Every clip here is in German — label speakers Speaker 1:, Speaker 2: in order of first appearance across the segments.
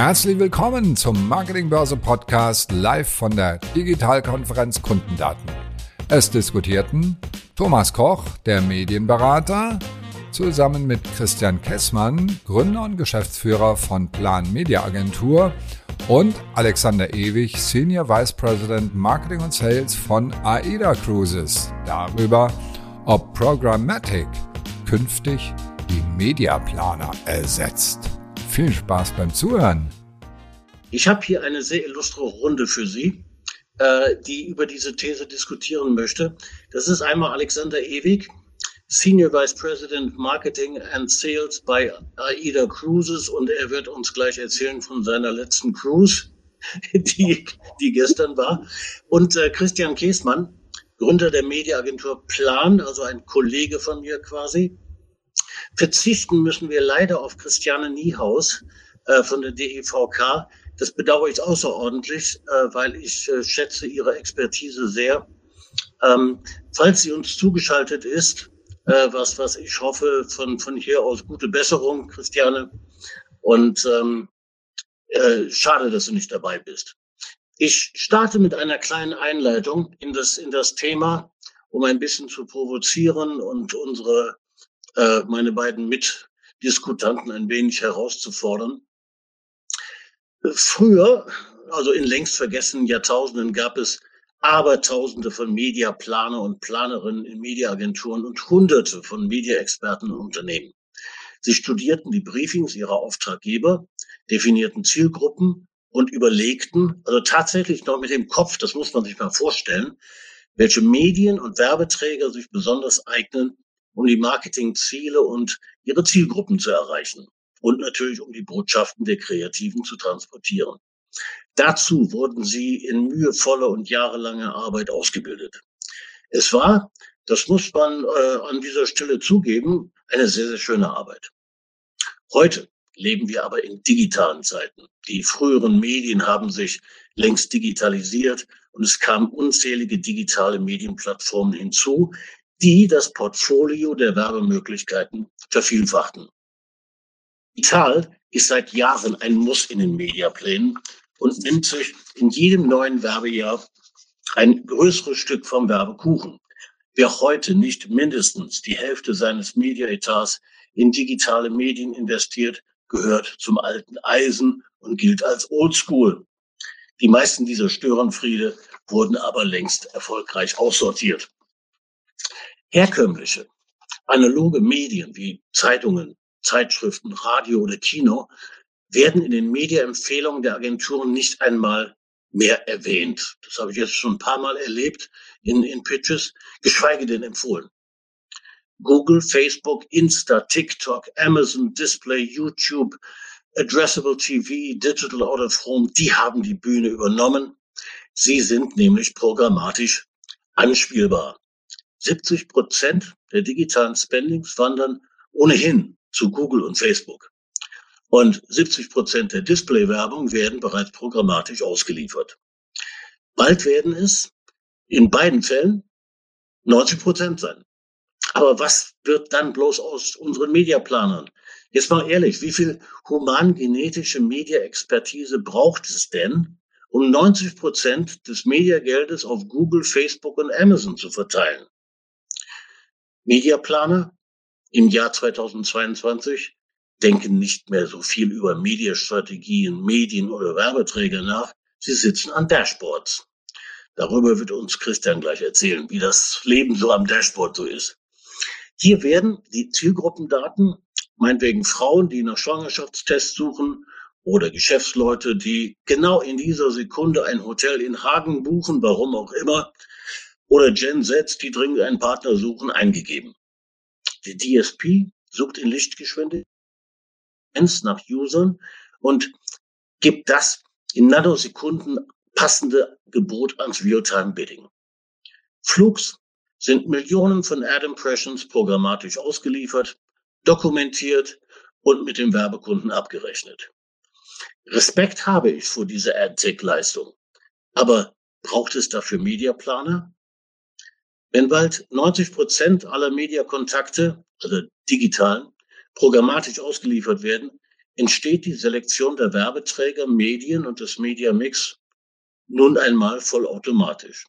Speaker 1: Herzlich willkommen zum Marketingbörse Podcast live von der Digitalkonferenz Kundendaten. Es diskutierten Thomas Koch, der Medienberater, zusammen mit Christian Kessmann, Gründer und Geschäftsführer von Plan Media Agentur und Alexander Ewig, Senior Vice President Marketing und Sales von AIDA Cruises, darüber, ob Programmatic künftig die Mediaplaner ersetzt. Viel Spaß beim Zuhören.
Speaker 2: Ich habe hier eine sehr illustre Runde für Sie, äh, die über diese These diskutieren möchte. Das ist einmal Alexander Ewig, Senior Vice President Marketing and Sales bei AIDA Cruises und er wird uns gleich erzählen von seiner letzten Cruise, die, die gestern war. Und äh, Christian Käßmann, Gründer der Mediaagentur Plan, also ein Kollege von mir quasi. Verzichten müssen wir leider auf Christiane Niehaus äh, von der DEVK. Das bedauere ich außerordentlich, äh, weil ich äh, schätze ihre Expertise sehr. Ähm, falls sie uns zugeschaltet ist, äh, was, was ich hoffe, von, von hier aus gute Besserung, Christiane. Und ähm, äh, schade, dass du nicht dabei bist. Ich starte mit einer kleinen Einleitung in das, in das Thema, um ein bisschen zu provozieren und unsere, äh, meine beiden Mitdiskutanten ein wenig herauszufordern. Früher, also in längst vergessenen Jahrtausenden, gab es Abertausende von Mediaplaner und Planerinnen in Mediaagenturen und Hunderte von Mediaexperten und Unternehmen. Sie studierten die Briefings ihrer Auftraggeber, definierten Zielgruppen und überlegten, also tatsächlich noch mit dem Kopf, das muss man sich mal vorstellen, welche Medien und Werbeträger sich besonders eignen, um die Marketingziele und ihre Zielgruppen zu erreichen und natürlich um die Botschaften der Kreativen zu transportieren. Dazu wurden sie in mühevoller und jahrelanger Arbeit ausgebildet. Es war, das muss man äh, an dieser Stelle zugeben, eine sehr, sehr schöne Arbeit. Heute leben wir aber in digitalen Zeiten. Die früheren Medien haben sich längst digitalisiert und es kamen unzählige digitale Medienplattformen hinzu, die das Portfolio der Werbemöglichkeiten vervielfachten. Digital ist seit Jahren ein Muss in den Mediaplänen und nimmt sich in jedem neuen Werbejahr ein größeres Stück vom Werbekuchen. Wer heute nicht mindestens die Hälfte seines Mediaetats in digitale Medien investiert, gehört zum alten Eisen und gilt als Oldschool. Die meisten dieser Störenfriede wurden aber längst erfolgreich aussortiert. Herkömmliche, analoge Medien wie Zeitungen, Zeitschriften, Radio oder Kino werden in den Mediaempfehlungen der Agenturen nicht einmal mehr erwähnt. Das habe ich jetzt schon ein paar Mal erlebt in, in Pitches, geschweige denn empfohlen. Google, Facebook, Insta, TikTok, Amazon, Display, YouTube, Addressable TV, Digital Out of Home, die haben die Bühne übernommen. Sie sind nämlich programmatisch anspielbar. 70 Prozent der digitalen Spendings wandern ohnehin zu Google und Facebook. Und 70 Prozent der Display-Werbung werden bereits programmatisch ausgeliefert. Bald werden es in beiden Fällen 90 Prozent sein. Aber was wird dann bloß aus unseren Mediaplanern? Jetzt mal ehrlich, wie viel humangenetische Mediaexpertise braucht es denn, um 90 Prozent des Mediageldes auf Google, Facebook und Amazon zu verteilen? Mediaplaner im Jahr 2022 denken nicht mehr so viel über Mediastrategien, Medien oder Werbeträger nach. Sie sitzen an Dashboards. Darüber wird uns Christian gleich erzählen, wie das Leben so am Dashboard so ist. Hier werden die Zielgruppendaten, meinetwegen Frauen, die nach Schwangerschaftstests suchen oder Geschäftsleute, die genau in dieser Sekunde ein Hotel in Hagen buchen, warum auch immer, oder Gen Z, die dringend einen Partner suchen, eingegeben. Die DSP sucht in Lichtgeschwindigkeit nach Usern und gibt das in Nanosekunden passende Gebot ans Realtime Bidding. Flugs sind Millionen von Ad Impressions programmatisch ausgeliefert, dokumentiert und mit dem Werbekunden abgerechnet. Respekt habe ich vor dieser Ad-Tech-Leistung. Aber braucht es dafür Mediaplaner? Wenn bald 90 Prozent aller Mediakontakte, also digitalen, programmatisch ausgeliefert werden, entsteht die Selektion der Werbeträger, Medien und des Media Mix nun einmal vollautomatisch.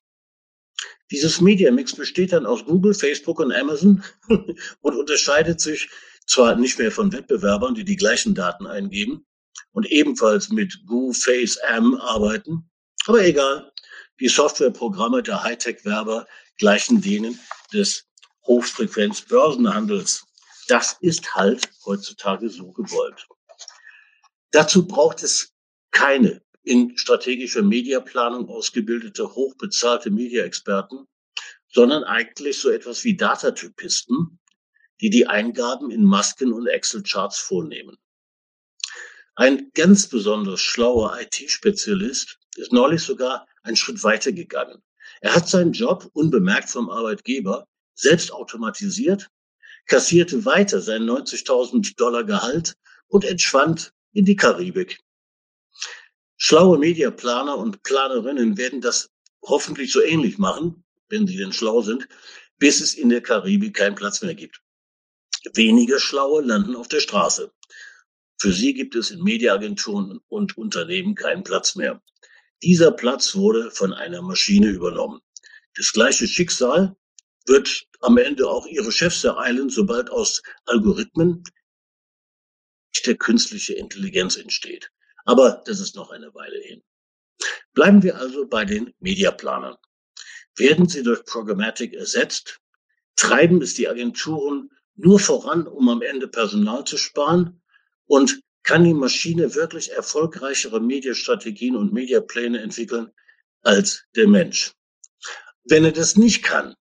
Speaker 2: Dieses Media Mix besteht dann aus Google, Facebook und Amazon und unterscheidet sich zwar nicht mehr von Wettbewerbern, die die gleichen Daten eingeben und ebenfalls mit Goo, Face, Am arbeiten, aber egal, die Softwareprogramme der Hightech-Werber gleichen denen des Hochfrequenz-Börsenhandels. Das ist halt heutzutage so gewollt. Dazu braucht es keine in strategischer Mediaplanung ausgebildete, hochbezahlte Media-Experten, sondern eigentlich so etwas wie Datatypisten, die die Eingaben in Masken und Excel-Charts vornehmen. Ein ganz besonders schlauer IT-Spezialist ist neulich sogar einen Schritt weiter gegangen. Er hat seinen Job unbemerkt vom Arbeitgeber selbst automatisiert, kassierte weiter sein 90.000 Dollar Gehalt und entschwand in die Karibik. Schlaue Mediaplaner und Planerinnen werden das hoffentlich so ähnlich machen, wenn sie denn schlau sind, bis es in der Karibik keinen Platz mehr gibt. Weniger Schlaue landen auf der Straße. Für sie gibt es in Mediaagenturen und Unternehmen keinen Platz mehr. Dieser Platz wurde von einer Maschine übernommen. Das gleiche Schicksal wird am Ende auch ihre Chefs ereilen, sobald aus Algorithmen der künstliche Intelligenz entsteht. Aber das ist noch eine Weile hin. Bleiben wir also bei den Mediaplanern. Werden sie durch Programmatic ersetzt? Treiben es die Agenturen nur voran, um am Ende Personal zu sparen? Und kann die Maschine wirklich erfolgreichere Mediastrategien und Mediapläne entwickeln als der Mensch? Wenn er das nicht kann,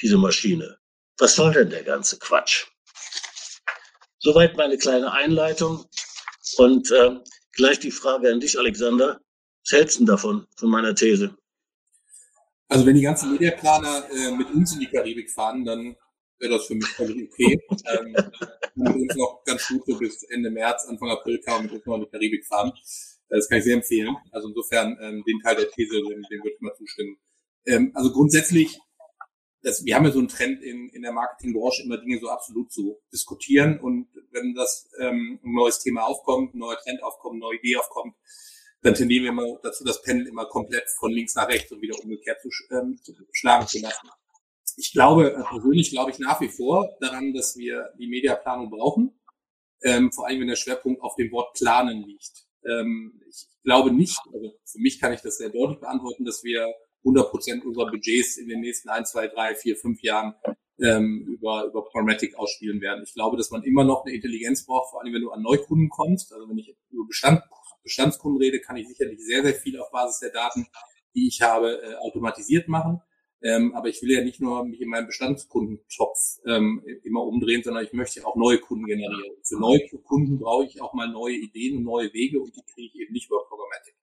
Speaker 2: diese Maschine, was soll denn der ganze Quatsch? Soweit meine kleine Einleitung. Und äh, gleich die Frage an dich, Alexander. Was hältst du davon, von meiner These?
Speaker 3: Also wenn die ganzen Mediaplaner äh, mit uns in die Karibik fahren, dann wäre das für mich völlig okay. ähm, mit uns noch ganz gut so bis Ende März, Anfang April kann man uns noch in die Karibik fahren. Das kann ich sehr empfehlen. Also insofern ähm, den Teil der These, dem, dem würde ich mal zustimmen. Ähm, also grundsätzlich, das, wir haben ja so einen Trend in, in der Marketingbranche, immer Dinge so absolut zu diskutieren. Und wenn das ähm, ein neues Thema aufkommt, ein neuer Trend aufkommt, eine neue Idee aufkommt, dann tendieren wir immer dazu, das Pendel immer komplett von links nach rechts und wieder umgekehrt zu, ähm, zu schlagen zu lassen. Ich glaube, äh, persönlich glaube ich nach wie vor daran, dass wir die Mediaplanung brauchen, ähm, vor allem wenn der Schwerpunkt auf dem Wort planen liegt. Ähm, ich glaube nicht, also für mich kann ich das sehr deutlich beantworten, dass wir 100 Prozent unserer Budgets in den nächsten ein, zwei, drei, vier, fünf Jahren ähm, über, über Programmatic ausspielen werden. Ich glaube, dass man immer noch eine Intelligenz braucht, vor allem wenn du an Neukunden kommst. Also wenn ich über Bestand Bestandskunden rede, kann ich sicherlich sehr, sehr viel auf Basis der Daten, die ich habe, äh, automatisiert machen. Ähm, aber ich will ja nicht nur mich in meinem Bestandskundentopf ähm, immer umdrehen, sondern ich möchte auch neue Kunden generieren. Für neue Kunden brauche ich auch mal neue Ideen und neue Wege und die kriege ich eben nicht über Programmatic.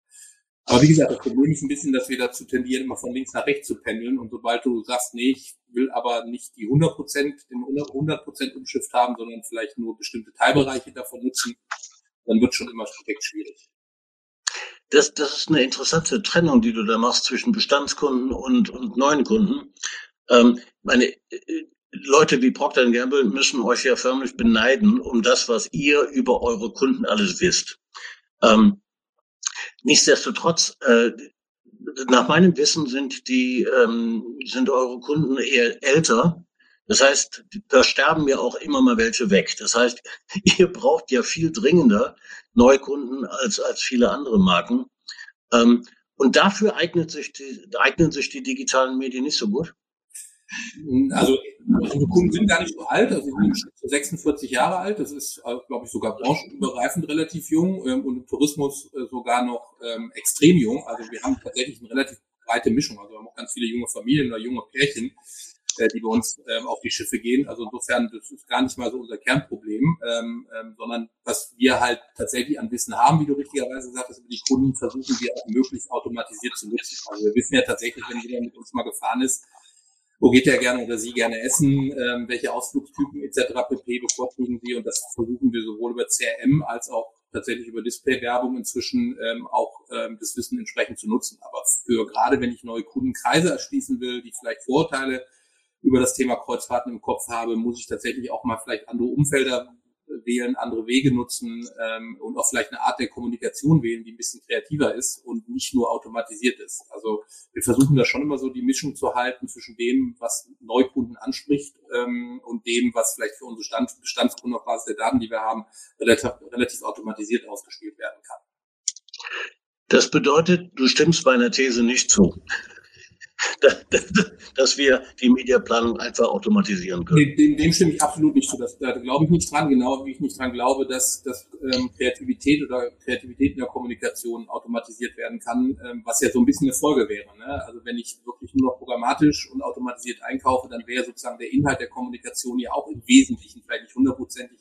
Speaker 3: Aber wie gesagt, das Problem ist ein bisschen, dass wir dazu tendieren, immer von links nach rechts zu pendeln. Und sobald du sagst, nee, ich will aber nicht die 100 Prozent, den 100 Prozent Umschiff haben, sondern vielleicht nur bestimmte Teilbereiche davon nutzen, dann wird schon immer direkt schwierig.
Speaker 2: Das, das ist eine interessante Trennung, die du da machst zwischen Bestandskunden und, und neuen Kunden. Ähm, meine äh, Leute wie Procter Gamble müssen euch ja förmlich beneiden um das, was ihr über eure Kunden alles wisst. Ähm, nichtsdestotrotz, äh, nach meinem Wissen sind die ähm, sind eure Kunden eher älter das heißt, da sterben ja auch immer mal welche weg. Das heißt, ihr braucht ja viel dringender Neukunden als, als viele andere Marken. Ähm, und dafür eignet sich die, eignen sich die digitalen Medien nicht so gut.
Speaker 3: Also unsere Kunden sind gar nicht so alt, also sie sind 46 Jahre alt. Das ist, äh, glaube ich, sogar branchenübergreifend relativ jung ähm, und im Tourismus äh, sogar noch ähm, extrem jung. Also wir haben tatsächlich eine relativ breite Mischung. Also wir haben auch ganz viele junge Familien oder junge Pärchen, äh, die bei uns ähm, auf die Schiffe gehen. Also insofern, das ist gar nicht mal so unser Kernproblem, ähm, ähm, sondern was wir halt tatsächlich an Wissen haben, wie du richtigerweise sagst, über die Kunden versuchen wir auch möglichst automatisiert zu nutzen. Also wir wissen ja tatsächlich, wenn jeder mit uns mal gefahren ist, wo geht er gerne oder sie gerne essen, ähm, welche Ausflugstypen etc. pp. bevorzugen sie und das versuchen wir sowohl über CRM als auch tatsächlich über Display-Werbung inzwischen ähm, auch ähm, das Wissen entsprechend zu nutzen. Aber für gerade wenn ich neue Kundenkreise erschließen will, die vielleicht Vorurteile über das Thema Kreuzfahrten im Kopf habe, muss ich tatsächlich auch mal vielleicht andere Umfelder wählen, andere Wege nutzen ähm, und auch vielleicht eine Art der Kommunikation wählen, die ein bisschen kreativer ist und nicht nur automatisiert ist. Also wir versuchen da schon immer so die Mischung zu halten zwischen dem, was Neukunden anspricht ähm, und dem, was vielleicht für unsere Stand, Bestandskunden auf Basis der Daten, die wir haben, relativ, relativ automatisiert ausgespielt werden kann.
Speaker 2: Das bedeutet, du stimmst meiner These nicht zu. dass wir die Mediaplanung einfach automatisieren können.
Speaker 3: Dem, dem stimme ich absolut nicht zu. Das, da glaube ich nicht dran, genau wie ich nicht dran glaube, dass, dass ähm, Kreativität oder Kreativität in der Kommunikation automatisiert werden kann, ähm, was ja so ein bisschen eine Folge wäre. Ne? Also wenn ich wirklich nur noch programmatisch und automatisiert einkaufe, dann wäre sozusagen der Inhalt der Kommunikation ja auch im Wesentlichen, vielleicht nicht hundertprozentig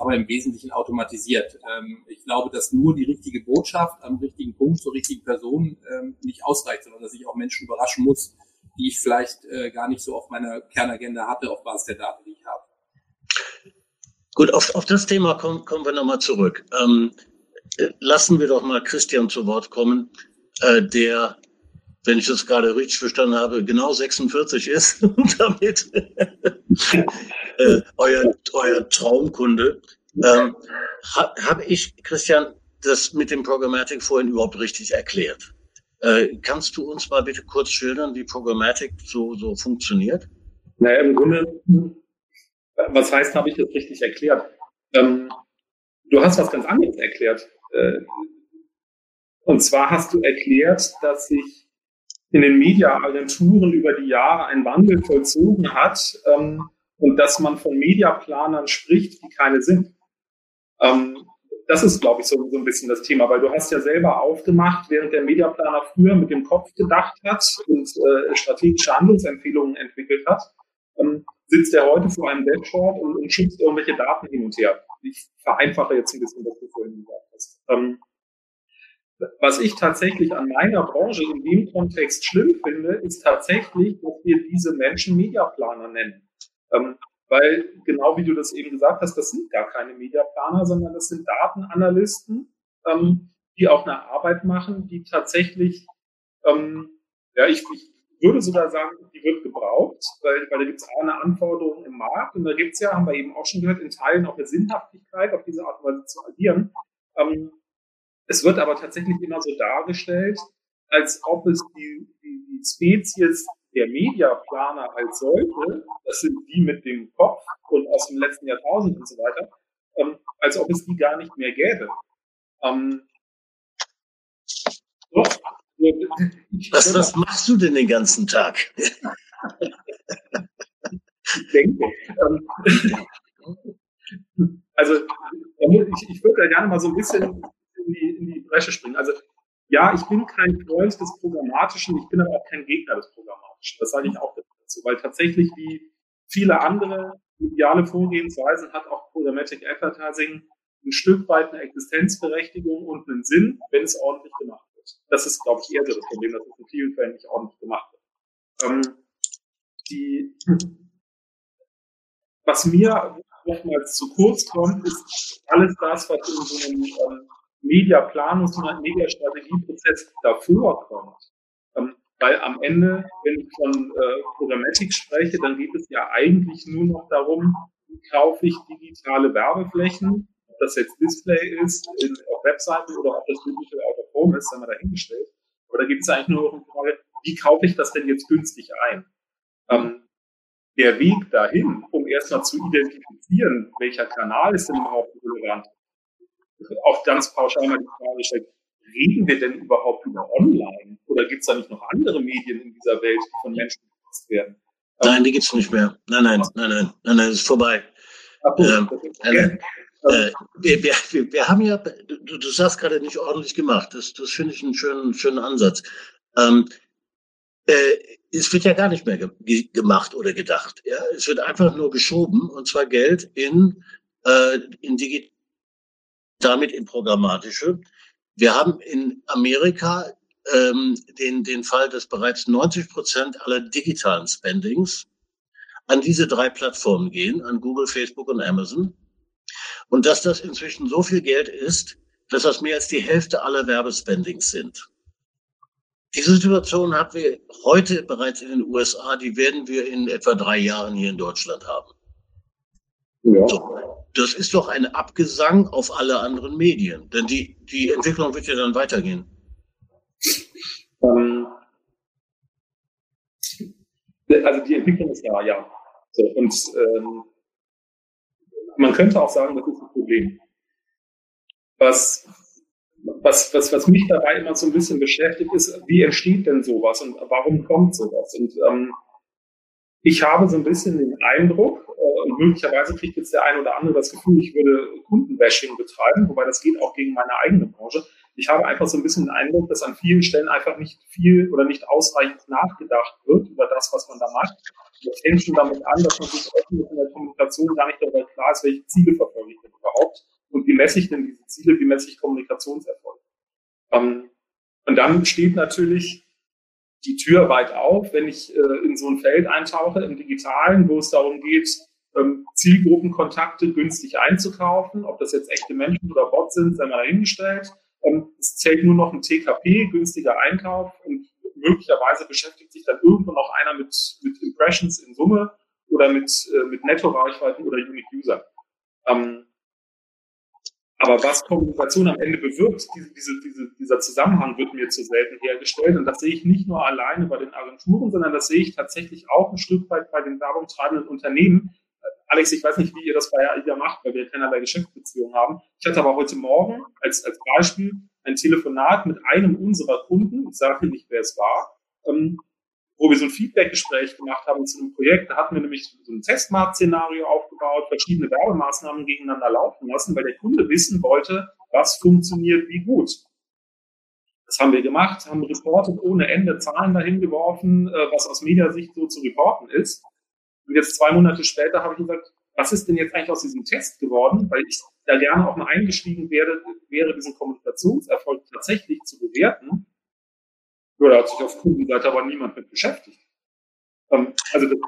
Speaker 3: aber im Wesentlichen automatisiert. Ähm, ich glaube, dass nur die richtige Botschaft am richtigen Punkt zur richtigen Person ähm, nicht ausreicht, sondern dass ich auch Menschen überraschen muss, die ich vielleicht äh, gar nicht so auf meiner Kernagenda hatte, auf Basis der Daten, die ich habe.
Speaker 2: Gut, auf, auf das Thema kommen, kommen wir nochmal zurück. Ähm, lassen wir doch mal Christian zu Wort kommen, äh, der wenn ich das gerade richtig verstanden habe, genau 46 ist und damit äh, euer, euer Traumkunde. Ähm, ha, Habe ich, Christian, das mit dem Programmatic vorhin überhaupt richtig erklärt? Äh, kannst du uns mal bitte kurz schildern, wie Programmatic so, so funktioniert?
Speaker 4: Naja, im Grunde, was heißt, habe ich das richtig erklärt? Ähm, du hast was ganz anderes erklärt. Äh, und zwar hast du erklärt, dass sich in den Mediaagenturen über die Jahre ein Wandel vollzogen hat ähm, und dass man von Mediaplanern spricht, die keine sind. Ähm, das ist, glaube ich, so, so ein bisschen das Thema, weil du hast ja selber aufgemacht, während der Mediaplaner früher mit dem Kopf gedacht hat und äh, strategische Handlungsempfehlungen entwickelt hat, ähm, sitzt er heute vor einem Dashboard und, und schützt irgendwelche Daten hin und her. Ich vereinfache jetzt ein bisschen, was du vorhin gesagt hast. Ähm, was ich tatsächlich an meiner Branche in dem Kontext schlimm finde, ist tatsächlich, dass wir diese Menschen Mediaplaner nennen. Ähm, weil genau wie du das eben gesagt hast, das sind gar keine Mediaplaner, sondern das sind Datenanalysten, ähm, die auch eine Arbeit machen, die tatsächlich, ähm, ja, ich, ich würde sogar sagen, die wird gebraucht, weil, weil da gibt es auch eine Anforderung im Markt und da gibt es ja, haben wir eben auch schon gehört, in Teilen auch eine Sinnhaftigkeit, auf diese Art und Weise zu agieren. Ähm, es wird aber tatsächlich immer so dargestellt, als ob es die, die, die Spezies der Mediaplaner als solche, das sind die mit dem Kopf und aus dem letzten Jahrtausend und so weiter, ähm, als ob es die gar nicht mehr gäbe. Ähm,
Speaker 2: doch. Was, was machst du denn den ganzen Tag? ich
Speaker 4: denke. Ähm, also ich, ich würde da gerne mal so ein bisschen in die, in die Bresche springen. Also ja, ich bin kein Freund des Programmatischen, ich bin aber auch kein Gegner des Programmatischen. Das sage ich auch dazu, weil tatsächlich wie viele andere mediale Vorgehensweisen hat auch Programmatic Advertising ein Stück weit eine Existenzberechtigung und einen Sinn, wenn es ordentlich gemacht wird. Das ist, glaube ich, eher das Problem, dass es in vielen Fällen nicht ordentlich gemacht wird. Ähm, die, was mir oftmals zu kurz kommt, ist alles das, was in so einem ähm, Mediaplanungs- und Mediastrategieprozess davor kommt. Weil am Ende, wenn ich von äh, Programmatik spreche, dann geht es ja eigentlich nur noch darum, wie kaufe ich digitale Werbeflächen, ob das jetzt Display ist, in, auf Webseiten oder ob das Digital Out of Home ist, haben wir dahingestellt. Aber da geht es eigentlich nur noch um die Frage, wie kaufe ich das denn jetzt günstig ein? Ähm, der Weg dahin, um erstmal zu identifizieren, welcher Kanal ist denn überhaupt relevant, auch ganz pauschal mal die Frage gestellt, reden wir denn überhaupt über online? Oder gibt es da nicht noch andere Medien in dieser Welt, die von Menschen genutzt werden?
Speaker 2: Nein, die gibt's nicht mehr. Nein, nein, nein, nein, nein, nein, ist vorbei. Ähm, äh, äh, wir, wir, wir haben ja, du, du sagst gerade nicht ordentlich gemacht. Das, das finde ich einen schönen, schönen Ansatz. Ähm, äh, es wird ja gar nicht mehr ge gemacht oder gedacht. Ja? Es wird einfach nur geschoben und zwar Geld in, äh, in digital damit in programmatische. Wir haben in Amerika ähm, den, den Fall, dass bereits 90 Prozent aller digitalen Spendings an diese drei Plattformen gehen, an Google, Facebook und Amazon. Und dass das inzwischen so viel Geld ist, dass das mehr als die Hälfte aller Werbespendings sind. Diese Situation haben wir heute bereits in den USA, die werden wir in etwa drei Jahren hier in Deutschland haben. Ja. So. Das ist doch ein Abgesang auf alle anderen Medien. Denn die, die Entwicklung wird ja dann weitergehen. Ähm,
Speaker 4: also die Entwicklung ist ja, ja. So, und ähm, man könnte auch sagen, das ist ein Problem. Was, was, was, was mich dabei immer so ein bisschen beschäftigt, ist, wie entsteht denn sowas und warum kommt sowas? Und ähm, ich habe so ein bisschen den Eindruck, äh, und möglicherweise kriegt jetzt der eine oder andere das Gefühl, ich würde Kundenbashing betreiben, wobei das geht auch gegen meine eigene Branche. Ich habe einfach so ein bisschen den Eindruck, dass an vielen Stellen einfach nicht viel oder nicht ausreichend nachgedacht wird über das, was man da macht. Das fängt schon damit an, dass man sich in der Kommunikation gar nicht darüber klar ist, welche Ziele verfolge ich denn überhaupt und wie messe ich denn diese Ziele, wie messe ich Kommunikationserfolg. Ähm, und dann steht natürlich die Tür weit auf, wenn ich äh, in so ein Feld eintauche im Digitalen, wo es darum geht, ähm, Zielgruppenkontakte günstig einzukaufen. Ob das jetzt echte Menschen oder Bots sind, sei mal dahingestellt. Ähm, es zählt nur noch ein TKP, günstiger Einkauf und möglicherweise beschäftigt sich dann irgendwo noch einer mit, mit Impressions in Summe oder mit, äh, mit Netto-Reichweiten oder Unique User. Ähm, aber was Kommunikation am Ende bewirkt, diese, diese, diese, dieser Zusammenhang wird mir zu selten hergestellt. Und das sehe ich nicht nur alleine bei den Agenturen, sondern das sehe ich tatsächlich auch ein Stück weit bei den werbungtreibenden Unternehmen. Alex, ich weiß nicht, wie ihr das bei AIDA macht, weil wir keinerlei Geschäftsbeziehungen haben. Ich hatte aber heute Morgen als, als Beispiel ein Telefonat mit einem unserer Kunden, ich sage nicht, wer es war, ähm, wo wir so ein Feedback-Gespräch gemacht haben zu einem Projekt. Da hatten wir nämlich so ein Testmarkt-Szenario aufgebaut, verschiedene Werbemaßnahmen gegeneinander laufen lassen, weil der Kunde wissen wollte, was funktioniert wie gut. Das haben wir gemacht, haben reportet ohne Ende Zahlen dahin geworfen, äh, was aus Mediasicht so zu reporten ist. Und jetzt zwei Monate später habe ich gesagt, was ist denn jetzt eigentlich aus diesem Test geworden? Weil ich da gerne auch mal eingestiegen wäre, wäre diesen Kommunikationserfolg tatsächlich zu bewerten ja, da hat sich auf Kundenseite aber niemand mit beschäftigt. Ähm, also das,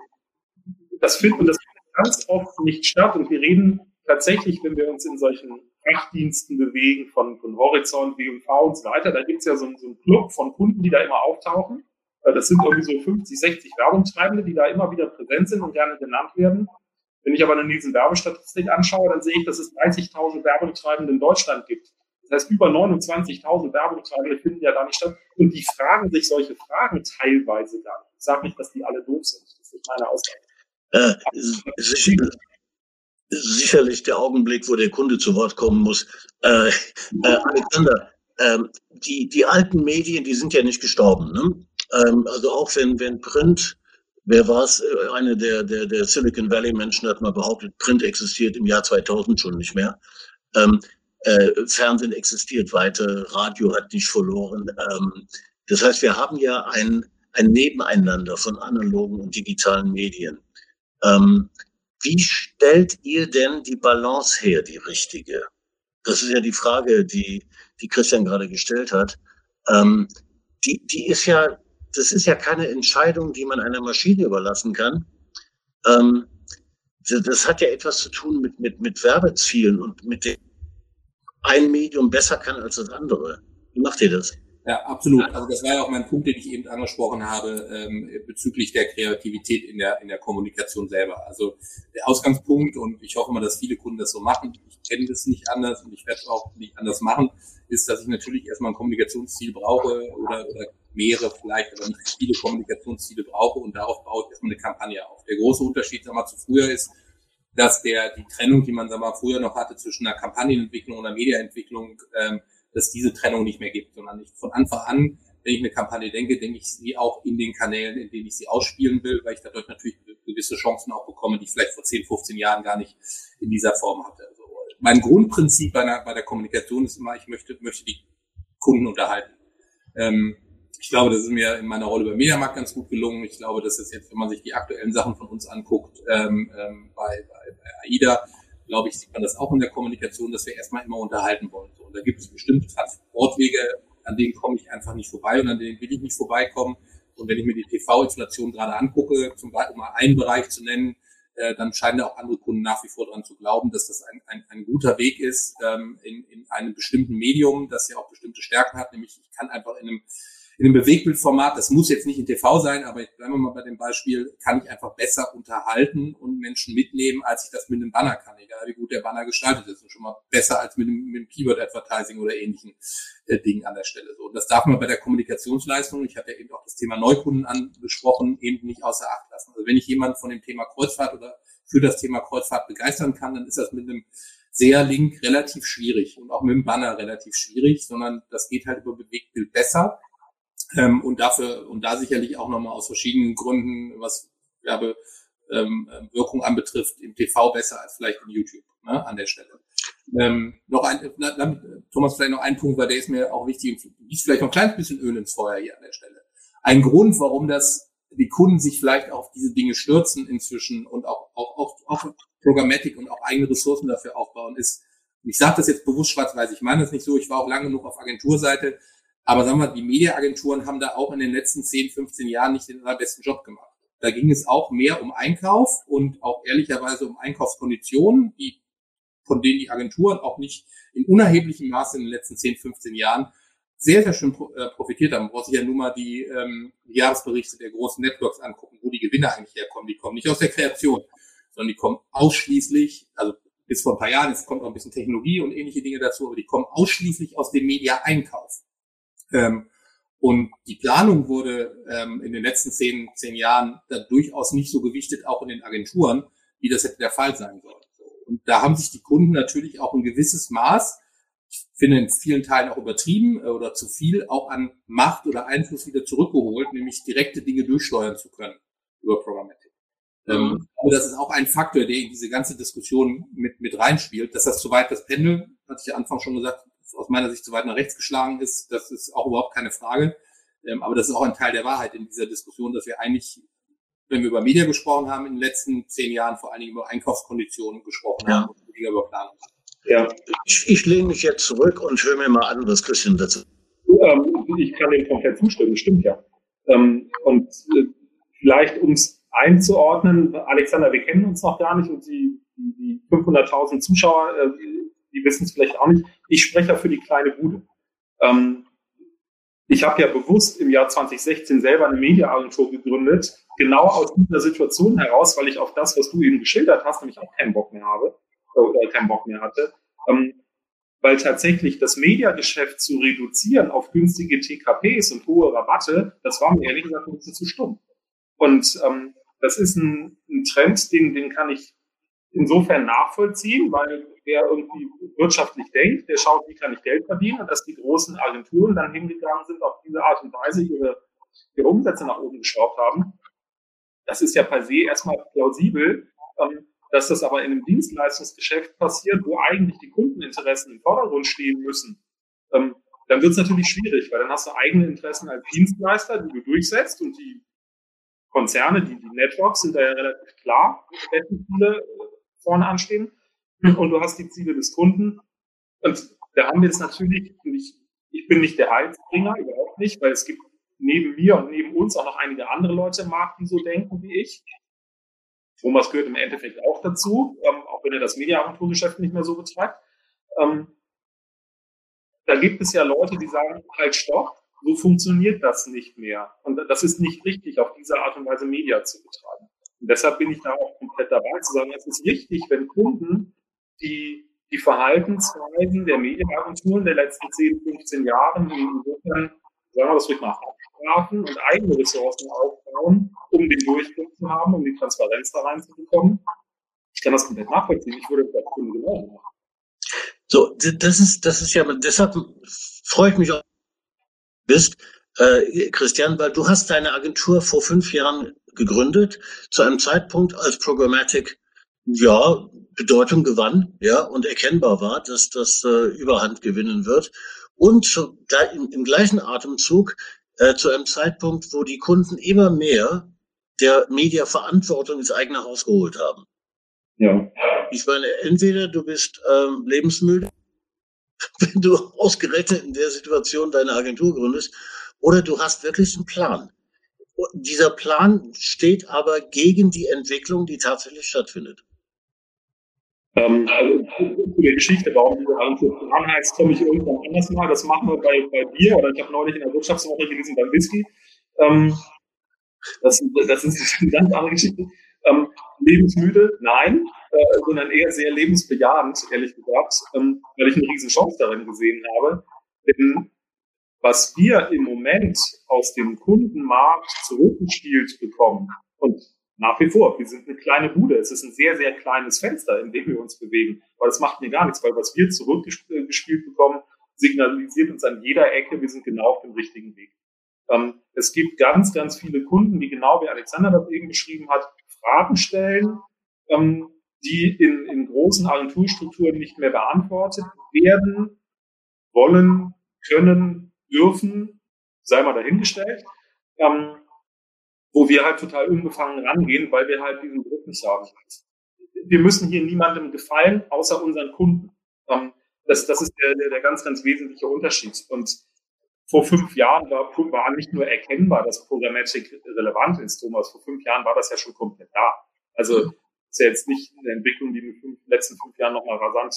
Speaker 4: das findet und das ganz oft nicht statt. Und wir reden tatsächlich, wenn wir uns in solchen Fachdiensten bewegen, von, von Horizont, WMV und so weiter, da gibt es ja so, so einen Club von Kunden, die da immer auftauchen. Äh, das sind irgendwie so 50, 60 Werbungstreibende, die da immer wieder präsent sind und gerne genannt werden. Wenn ich aber eine diesen Werbestatistik anschaue, dann sehe ich, dass es 30.000 Werbungtreibende in Deutschland gibt. Das heißt, über 29.000 Werbungstreibende finden ja da nicht statt. Und die fragen sich solche Fragen teilweise gar nicht. Ich sage nicht, dass die alle doof sind. Das ist meine Aussage.
Speaker 2: Äh, sicher, sicherlich der Augenblick, wo der Kunde zu Wort kommen muss. Äh, äh, Alexander, äh, die, die alten Medien, die sind ja nicht gestorben. Ne? Ähm, also auch wenn, wenn Print, wer war es, äh, eine der, der, der Silicon Valley Menschen hat mal behauptet, Print existiert im Jahr 2000 schon nicht mehr. Ähm, äh, Fernsehen existiert weiter, Radio hat nicht verloren. Ähm, das heißt, wir haben ja ein, ein Nebeneinander von analogen und digitalen Medien. Ähm, wie stellt ihr denn die Balance her, die richtige? Das ist ja die Frage, die, die Christian gerade gestellt hat. Ähm, die, die ist ja, das ist ja keine Entscheidung, die man einer Maschine überlassen kann. Ähm, das hat ja etwas zu tun mit, mit, mit Werbezielen und mit dem, ein Medium besser kann als das andere. Wie macht ihr das?
Speaker 3: Ja, absolut. Also das war ja auch mein Punkt, den ich eben angesprochen habe ähm, bezüglich der Kreativität in der in der Kommunikation selber. Also der Ausgangspunkt und ich hoffe mal, dass viele Kunden das so machen. Ich kenne das nicht anders und ich werde es auch nicht anders machen, ist, dass ich natürlich erstmal ein Kommunikationsziel brauche oder, oder mehrere vielleicht, aber nicht viele Kommunikationsziele brauche und darauf baue ich erstmal eine Kampagne auf. Der große Unterschied, sag mal, zu früher ist, dass der die Trennung, die man sag mal, früher noch hatte zwischen einer Kampagnenentwicklung und einer Mediaentwicklung, ähm, dass diese Trennung nicht mehr gibt, sondern ich von Anfang an, wenn ich eine Kampagne denke, denke ich sie auch in den Kanälen, in denen ich sie ausspielen will, weil ich dadurch natürlich gewisse Chancen auch bekomme, die ich vielleicht vor 10, 15 Jahren gar nicht in dieser Form hatte. Also mein Grundprinzip bei der, bei der Kommunikation ist immer, ich möchte, möchte die Kunden unterhalten. Ähm, ich glaube, das ist mir in meiner Rolle bei Mediamarkt ganz gut gelungen. Ich glaube, dass es jetzt, wenn man sich die aktuellen Sachen von uns anguckt, ähm, ähm, bei, bei, bei AIDA, glaube ich, sieht man das auch in der Kommunikation, dass wir erstmal immer unterhalten wollen. So, und da gibt es bestimmte Transportwege, an denen komme ich einfach nicht vorbei und an denen will ich nicht vorbeikommen. Und wenn ich mir die TV-Installation gerade angucke, zum Beispiel um mal einen Bereich zu nennen, äh, dann scheinen auch andere Kunden nach wie vor daran zu glauben, dass das ein, ein, ein guter Weg ist ähm, in, in einem bestimmten Medium, das ja auch bestimmte Stärken hat. Nämlich ich kann einfach in einem in einem Bewegbildformat, das muss jetzt nicht in TV sein, aber bleiben wir mal bei dem Beispiel, kann ich einfach besser unterhalten und Menschen mitnehmen, als ich das mit einem Banner kann, egal wie gut der Banner gestaltet ist und schon mal besser als mit einem, mit einem Keyword-Advertising oder ähnlichen äh, Dingen an der Stelle. So, und das darf man bei der Kommunikationsleistung, ich habe ja eben auch das Thema Neukunden angesprochen, eben nicht außer Acht lassen. Also wenn ich jemanden von dem Thema Kreuzfahrt oder für das Thema Kreuzfahrt begeistern kann, dann ist das mit einem sehr Link relativ schwierig und auch mit dem Banner relativ schwierig, sondern das geht halt über Bewegtbild besser. Ähm, und dafür, und da sicherlich auch nochmal aus verschiedenen Gründen, was Werbe ähm, anbetrifft, im TV besser als vielleicht in YouTube ne, an der Stelle. Ähm, noch ein, na, na, Thomas, vielleicht noch ein Punkt, weil der ist mir auch wichtig, gießt vielleicht noch ein kleines bisschen Öl ins Feuer hier an der Stelle. Ein Grund, warum das die Kunden sich vielleicht auf diese Dinge stürzen inzwischen und auch, auch, auch, auch Programmatic und auch eigene Ressourcen dafür aufbauen, ist, ich sage das jetzt bewusst schwarz-weiß, ich meine das nicht so, ich war auch lange genug auf Agenturseite, aber sagen wir, die Mediaagenturen haben da auch in den letzten 10, 15 Jahren nicht den allerbesten Job gemacht. Da ging es auch mehr um Einkauf und auch ehrlicherweise um Einkaufskonditionen, die, von denen die Agenturen auch nicht in unerheblichem Maße in den letzten 10, 15 Jahren sehr, sehr schön äh, profitiert haben. Man braucht sich ja nur mal die, ähm, die Jahresberichte der großen Networks angucken, wo die Gewinne eigentlich herkommen. Die kommen nicht aus der Kreation, sondern die kommen ausschließlich, also bis vor ein paar Jahren, es kommt noch ein bisschen Technologie und ähnliche Dinge dazu, aber die kommen ausschließlich aus dem Media-Einkauf. Ähm, und die Planung wurde ähm, in den letzten zehn, zehn Jahren da durchaus nicht so gewichtet, auch in den Agenturen, wie das hätte der Fall sein sollen. Und da haben sich die Kunden natürlich auch ein gewisses Maß, ich finde in vielen Teilen auch übertrieben äh, oder zu viel, auch an Macht oder Einfluss wieder zurückgeholt, nämlich direkte Dinge durchsteuern zu können über Programmatic. Ähm, mhm. aber das ist auch ein Faktor, der in diese ganze Diskussion mit, mit reinspielt, dass das zu weit das Pendel, hatte ich ja Anfang schon gesagt, aus meiner Sicht zu weit nach rechts geschlagen ist. Das ist auch überhaupt keine Frage. Ähm, aber das ist auch ein Teil der Wahrheit in dieser Diskussion, dass wir eigentlich, wenn wir über Media gesprochen haben, in den letzten zehn Jahren vor allen Dingen über Einkaufskonditionen gesprochen ja. haben und weniger über Planung.
Speaker 2: Ja, ich, ich lehne mich jetzt zurück und höre mir mal an, was Christian dazu.
Speaker 4: Ähm, ich kann dem komplett zustimmen, stimmt ja. Ähm, und äh, vielleicht, um es einzuordnen, Alexander, wir kennen uns noch gar nicht und die, die, die 500.000 Zuschauer, äh, die wissen es vielleicht auch nicht. Ich spreche ja für die kleine Bude. Ähm, ich habe ja bewusst im Jahr 2016 selber eine Mediaagentur gegründet, genau aus dieser Situation heraus, weil ich auf das, was du eben geschildert hast, nämlich auch keinen Bock mehr habe äh, oder keinen Bock mehr hatte. Ähm, weil tatsächlich das Mediageschäft zu reduzieren auf günstige TKPs und hohe Rabatte, das war mir ehrlich gesagt ein bisschen zu stumm. Und ähm, das ist ein, ein Trend, den, den kann ich insofern nachvollziehen, weil wer irgendwie wirtschaftlich denkt, der schaut, wie kann ich Geld verdienen und dass die großen Agenturen dann hingegangen sind, auf diese Art und Weise ihre, ihre Umsätze nach oben geschraubt haben. Das ist ja per se erstmal plausibel, ähm, dass das aber in einem Dienstleistungsgeschäft passiert, wo eigentlich die Kundeninteressen im Vordergrund stehen müssen. Ähm, dann wird es natürlich schwierig, weil dann hast du eigene Interessen als Dienstleister, die du durchsetzt und die Konzerne, die, die Networks sind da ja relativ klar, welche Ziele vorne anstehen. Und du hast die Ziele des Kunden. Und da haben wir jetzt natürlich, ich, ich bin nicht der Heilsbringer, überhaupt nicht, weil es gibt neben mir und neben uns auch noch einige andere Leute im Markt, die so denken wie ich. Thomas gehört im Endeffekt auch dazu, ähm, auch wenn er das Mediaagenturgeschäft nicht mehr so betreibt. Ähm, da gibt es ja Leute, die sagen, halt stopp, so funktioniert das nicht mehr. Und das ist nicht richtig, auf diese Art und Weise Media zu betreiben. Und deshalb bin ich da auch komplett dabei zu sagen, es ist wichtig, wenn Kunden die, die Verhaltensweisen der Medienagenturen der letzten 10, 15 Jahren insofern, sagen wir das ruhig mal, abstrafen und eigene Ressourcen aufbauen, um den Durchbruch zu haben, um die Transparenz da reinzubekommen. Ich kann das komplett nachvollziehen. Ich würde das Kunde genau machen.
Speaker 2: So, das ist, das ist ja, deshalb freue ich mich auch, bist, äh, Christian, weil du hast deine Agentur vor fünf Jahren gegründet, zu einem Zeitpunkt, als Programmatic ja Bedeutung gewann, ja, und erkennbar war, dass das äh, Überhand gewinnen wird. Und zu, da im, im gleichen Atemzug äh, zu einem Zeitpunkt, wo die Kunden immer mehr der Media-Verantwortung ins eigene Haus geholt haben. Ja. Ich meine, entweder du bist ähm, lebensmüde, wenn du ausgerechnet in der Situation deine Agentur gründest, oder du hast wirklich einen Plan. Dieser Plan steht aber gegen die Entwicklung, die tatsächlich stattfindet.
Speaker 4: Ähm, also zu der Geschichte, warum diese Plan heißt, komme ich irgendwann anders mal. Das machen wir bei, bei Bier oder ich habe neulich in der Wirtschaftswoche gelesen beim Whisky. Ähm, das, das ist eine ganz andere Geschichte. Ähm, lebensmüde? Nein, äh, sondern eher sehr lebensbejahend, ehrlich gesagt, ähm, weil ich eine riesen Chance darin gesehen habe. Denn was wir im Moment aus dem Kundenmarkt zurückgespielt bekommen. Und nach wie vor, wir sind eine kleine Bude, es ist ein sehr, sehr kleines Fenster, in dem wir uns bewegen, aber das macht mir gar nichts, weil was wir zurückgespielt bekommen, signalisiert uns an jeder Ecke, wir sind genau auf dem richtigen Weg. Ähm, es gibt ganz, ganz viele Kunden, die genau wie Alexander das eben beschrieben hat, Fragen stellen, ähm, die in, in großen Agenturstrukturen nicht mehr beantwortet werden, wollen, können, dürfen, sei mal dahingestellt, ähm, wo wir halt total unbefangen rangehen, weil wir halt diesen Druck nicht haben. Wir müssen hier niemandem gefallen, außer unseren Kunden. Ähm, das, das ist der, der, der ganz, ganz wesentliche Unterschied. Und vor fünf Jahren war, war nicht nur erkennbar, dass Programmatic relevant ist, Thomas. Vor fünf Jahren war das ja schon komplett da. Also ist ja jetzt nicht eine Entwicklung, die in den letzten fünf Jahren nochmal rasant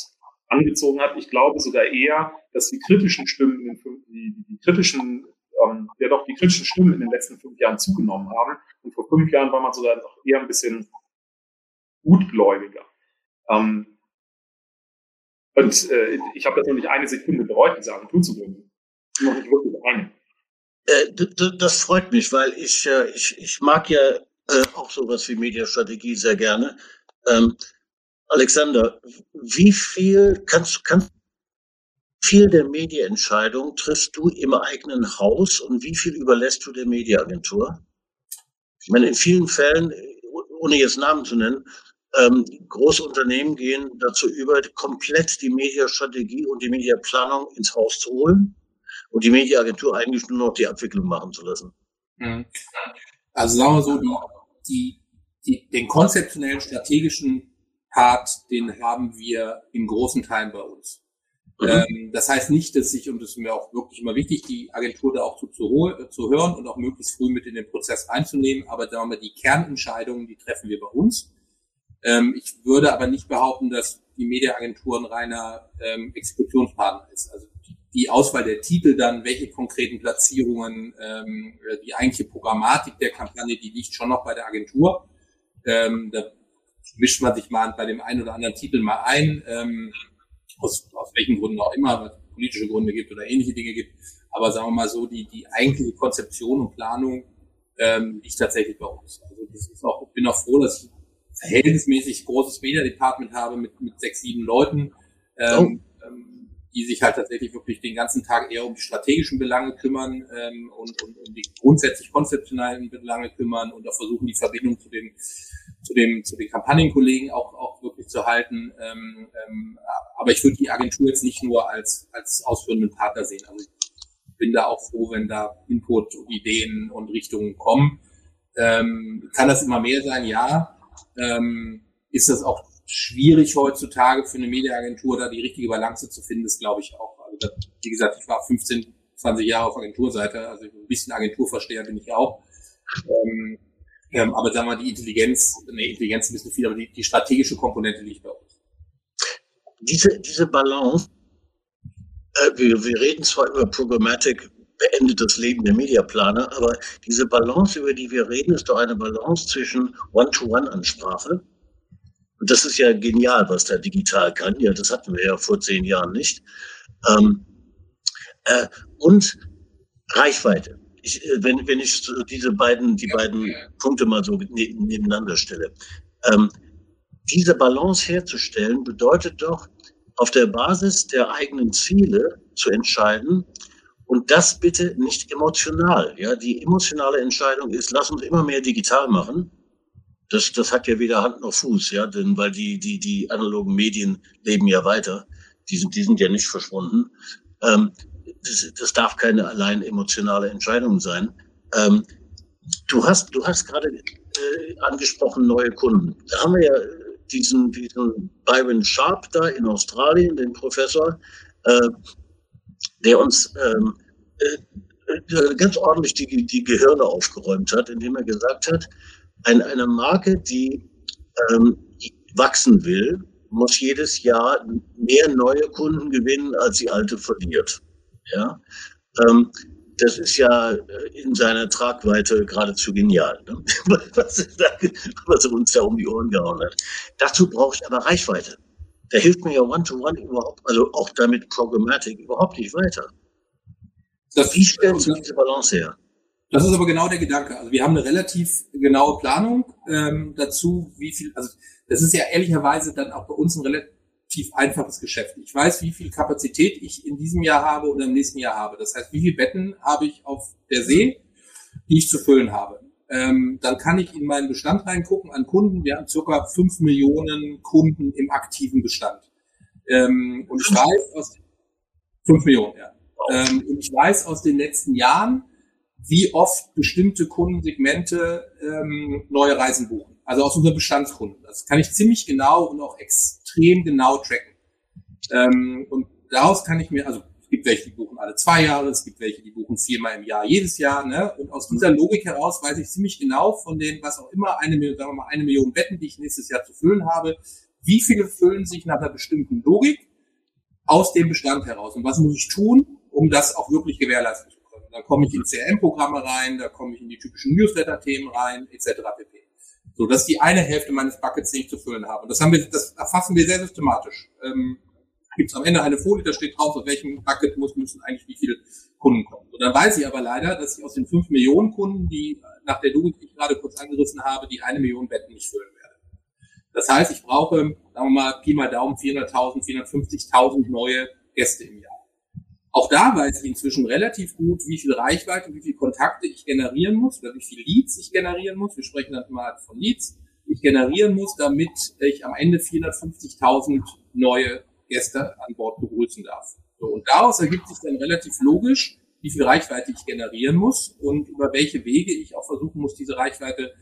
Speaker 4: angezogen hat. Ich glaube sogar eher, dass die kritischen Stimmen, in den, die, die, kritischen, ähm, ja doch die kritischen Stimmen in den letzten fünf Jahren zugenommen haben. Und vor fünf Jahren war man sogar noch eher ein bisschen gutgläubiger. Ähm, und äh, ich habe das noch nicht eine Sekunde bereut, diese Agentur zu gründen noch nicht wirklich
Speaker 2: ein. Äh, das freut mich, weil ich, äh, ich, ich mag ja äh, auch sowas wie Mediastrategie sehr gerne. Ähm, Alexander, wie viel kannst, kannst viel der Medienentscheidung triffst du im eigenen Haus und wie viel überlässt du der Mediaagentur? Ich meine, in vielen Fällen, ohne jetzt Namen zu nennen, ähm, große Unternehmen gehen dazu über, komplett die Mediastrategie und die Mediaplanung ins Haus zu holen und die Mediaagentur eigentlich nur noch die Abwicklung machen zu lassen.
Speaker 3: Mhm. Also sagen wir so, die, die, den konzeptionellen, strategischen Part, den haben wir in großen Teilen bei uns. Mhm. Ähm, das heißt nicht, dass ich, und das ist mir auch wirklich immer wichtig, die Agentur da auch zu, zu, zu hören und auch möglichst früh mit in den Prozess einzunehmen, aber sagen wir mal, die Kernentscheidungen, die treffen wir bei uns. Ähm, ich würde aber nicht behaupten, dass die Mediaagentur ein reiner ähm, Exekutionspartner ist. Also die Auswahl der Titel dann, welche konkreten Platzierungen, ähm, die eigentliche Programmatik der Kampagne, die liegt schon noch bei der Agentur. Ähm, da mischt man sich mal bei dem einen oder anderen Titel mal ein, ähm, aus, aus welchen Gründen auch immer, was politische Gründe gibt oder ähnliche Dinge gibt. Aber sagen wir mal so, die, die eigentliche Konzeption und Planung ähm, liegt tatsächlich bei uns. Also das ist auch, ich bin auch froh, dass ich verhältnismäßig großes Media Department habe mit, mit sechs, sieben Leuten. Ähm, oh. Die sich halt tatsächlich wirklich den ganzen Tag eher um die strategischen Belange kümmern ähm, und, und um die grundsätzlich konzeptionellen Belange kümmern und auch versuchen, die Verbindung zu den zu dem zu den Kampagnenkollegen auch auch wirklich zu halten. Ähm, ähm, aber ich würde die Agentur jetzt nicht nur als als ausführenden Partner sehen. Also ich bin da auch froh, wenn da Input, Ideen und Richtungen kommen. Ähm, kann das immer mehr sein? Ja. Ähm, ist das auch schwierig heutzutage für eine Mediaagentur da die richtige Balance zu finden, ist glaube ich auch. Also das, wie gesagt, ich war 15, 20 Jahre auf Agenturseite, also ein bisschen Agenturversteher bin ich auch. Ähm, ähm, aber sagen wir mal, die Intelligenz, ne, Intelligenz ein bisschen viel, aber die, die strategische Komponente liegt bei uns.
Speaker 2: Diese, diese Balance, äh, wir, wir reden zwar über Programmatic, beendet das Leben der Mediaplaner, aber diese Balance, über die wir reden, ist doch eine Balance zwischen One-to-One-Ansprache und das ist ja genial, was der digital kann. Ja, das hatten wir ja vor zehn Jahren nicht. Ähm, äh, und Reichweite. Ich, äh, wenn, wenn ich diese beiden, die beiden Punkte mal so ne, nebeneinander stelle. Ähm, diese Balance herzustellen bedeutet doch, auf der Basis der eigenen Ziele zu entscheiden und das bitte nicht emotional. Ja, die emotionale Entscheidung ist, lass uns immer mehr digital machen das, das hat ja weder Hand noch Fuß, ja, denn weil die, die, die analogen Medien leben ja weiter. Die sind, die sind ja nicht verschwunden. Ähm, das, das darf keine allein emotionale Entscheidung sein. Ähm, du hast, du hast gerade äh, angesprochen neue Kunden. Da haben wir ja diesen, diesen Byron Sharp da in Australien, den Professor, äh, der uns ähm, äh, äh ganz ordentlich die, die Gehirne aufgeräumt hat, indem er gesagt hat, ein, eine Marke, die ähm, wachsen will, muss jedes Jahr mehr neue Kunden gewinnen, als sie alte verliert. Ja, ähm, das ist ja äh, in seiner Tragweite geradezu genial, ne? was, was er uns da um die Ohren gehauen hat. Dazu brauche ich aber Reichweite. Da hilft mir ja One-to-One -one überhaupt, also auch damit Programmatic überhaupt nicht weiter. Das, Wie stellen Sie diese Balance her?
Speaker 3: Das ist aber genau der Gedanke. Also wir haben eine relativ genaue Planung ähm, dazu, wie viel, also das ist ja ehrlicherweise dann auch bei uns ein relativ einfaches Geschäft. Ich weiß, wie viel Kapazität ich in diesem Jahr habe oder im nächsten Jahr habe. Das heißt, wie viele Betten habe ich auf der See, die ich zu füllen habe. Ähm, dann kann ich in meinen Bestand reingucken an Kunden. Wir haben circa fünf Millionen Kunden im aktiven Bestand. Ähm, und ich weiß aus fünf Millionen, ja. Ähm, und ich weiß aus den letzten Jahren, wie oft bestimmte Kundensegmente ähm, neue Reisen buchen. Also aus unseren Bestandskunden. Das kann ich ziemlich genau und auch extrem genau tracken. Ähm, und daraus kann ich mir, also es gibt welche, die buchen alle zwei Jahre, es gibt welche, die buchen viermal im Jahr, jedes Jahr. Ne? Und aus dieser Logik heraus weiß ich ziemlich genau von den, was auch immer, eine, sagen wir mal, eine Million Betten, die ich nächstes Jahr zu füllen habe, wie viele füllen sich nach einer bestimmten Logik aus dem Bestand heraus. Und was muss ich tun, um das auch wirklich gewährleisten zu können? Da komme ich in CRM-Programme rein, da komme ich in die typischen Newsletter-Themen rein, etc. pp. So, das ist die eine Hälfte meines Buckets, die ich zu füllen habe. Und das haben wir, das erfassen wir sehr systematisch. Ähm, Gibt es am Ende eine Folie, da steht drauf, auf welchem Bucket muss, müssen eigentlich wie viele Kunden kommen. Und dann weiß ich aber leider, dass ich aus den fünf Millionen Kunden, die nach der Logik, die ich gerade kurz angerissen habe, die eine Million Betten nicht füllen werde. Das heißt, ich brauche, sagen wir mal, Pi mal Daumen, 400.000, 450.000 neue Gäste im Jahr. Auch da weiß ich inzwischen relativ gut, wie viel Reichweite, wie viel Kontakte ich generieren muss oder wie viel Leads ich generieren muss. Wir sprechen dann mal von Leads. Ich generieren muss, damit ich am Ende 450.000 neue Gäste an Bord begrüßen darf. So, und daraus ergibt sich dann relativ logisch, wie viel Reichweite ich generieren muss und über welche Wege ich auch versuchen muss, diese Reichweite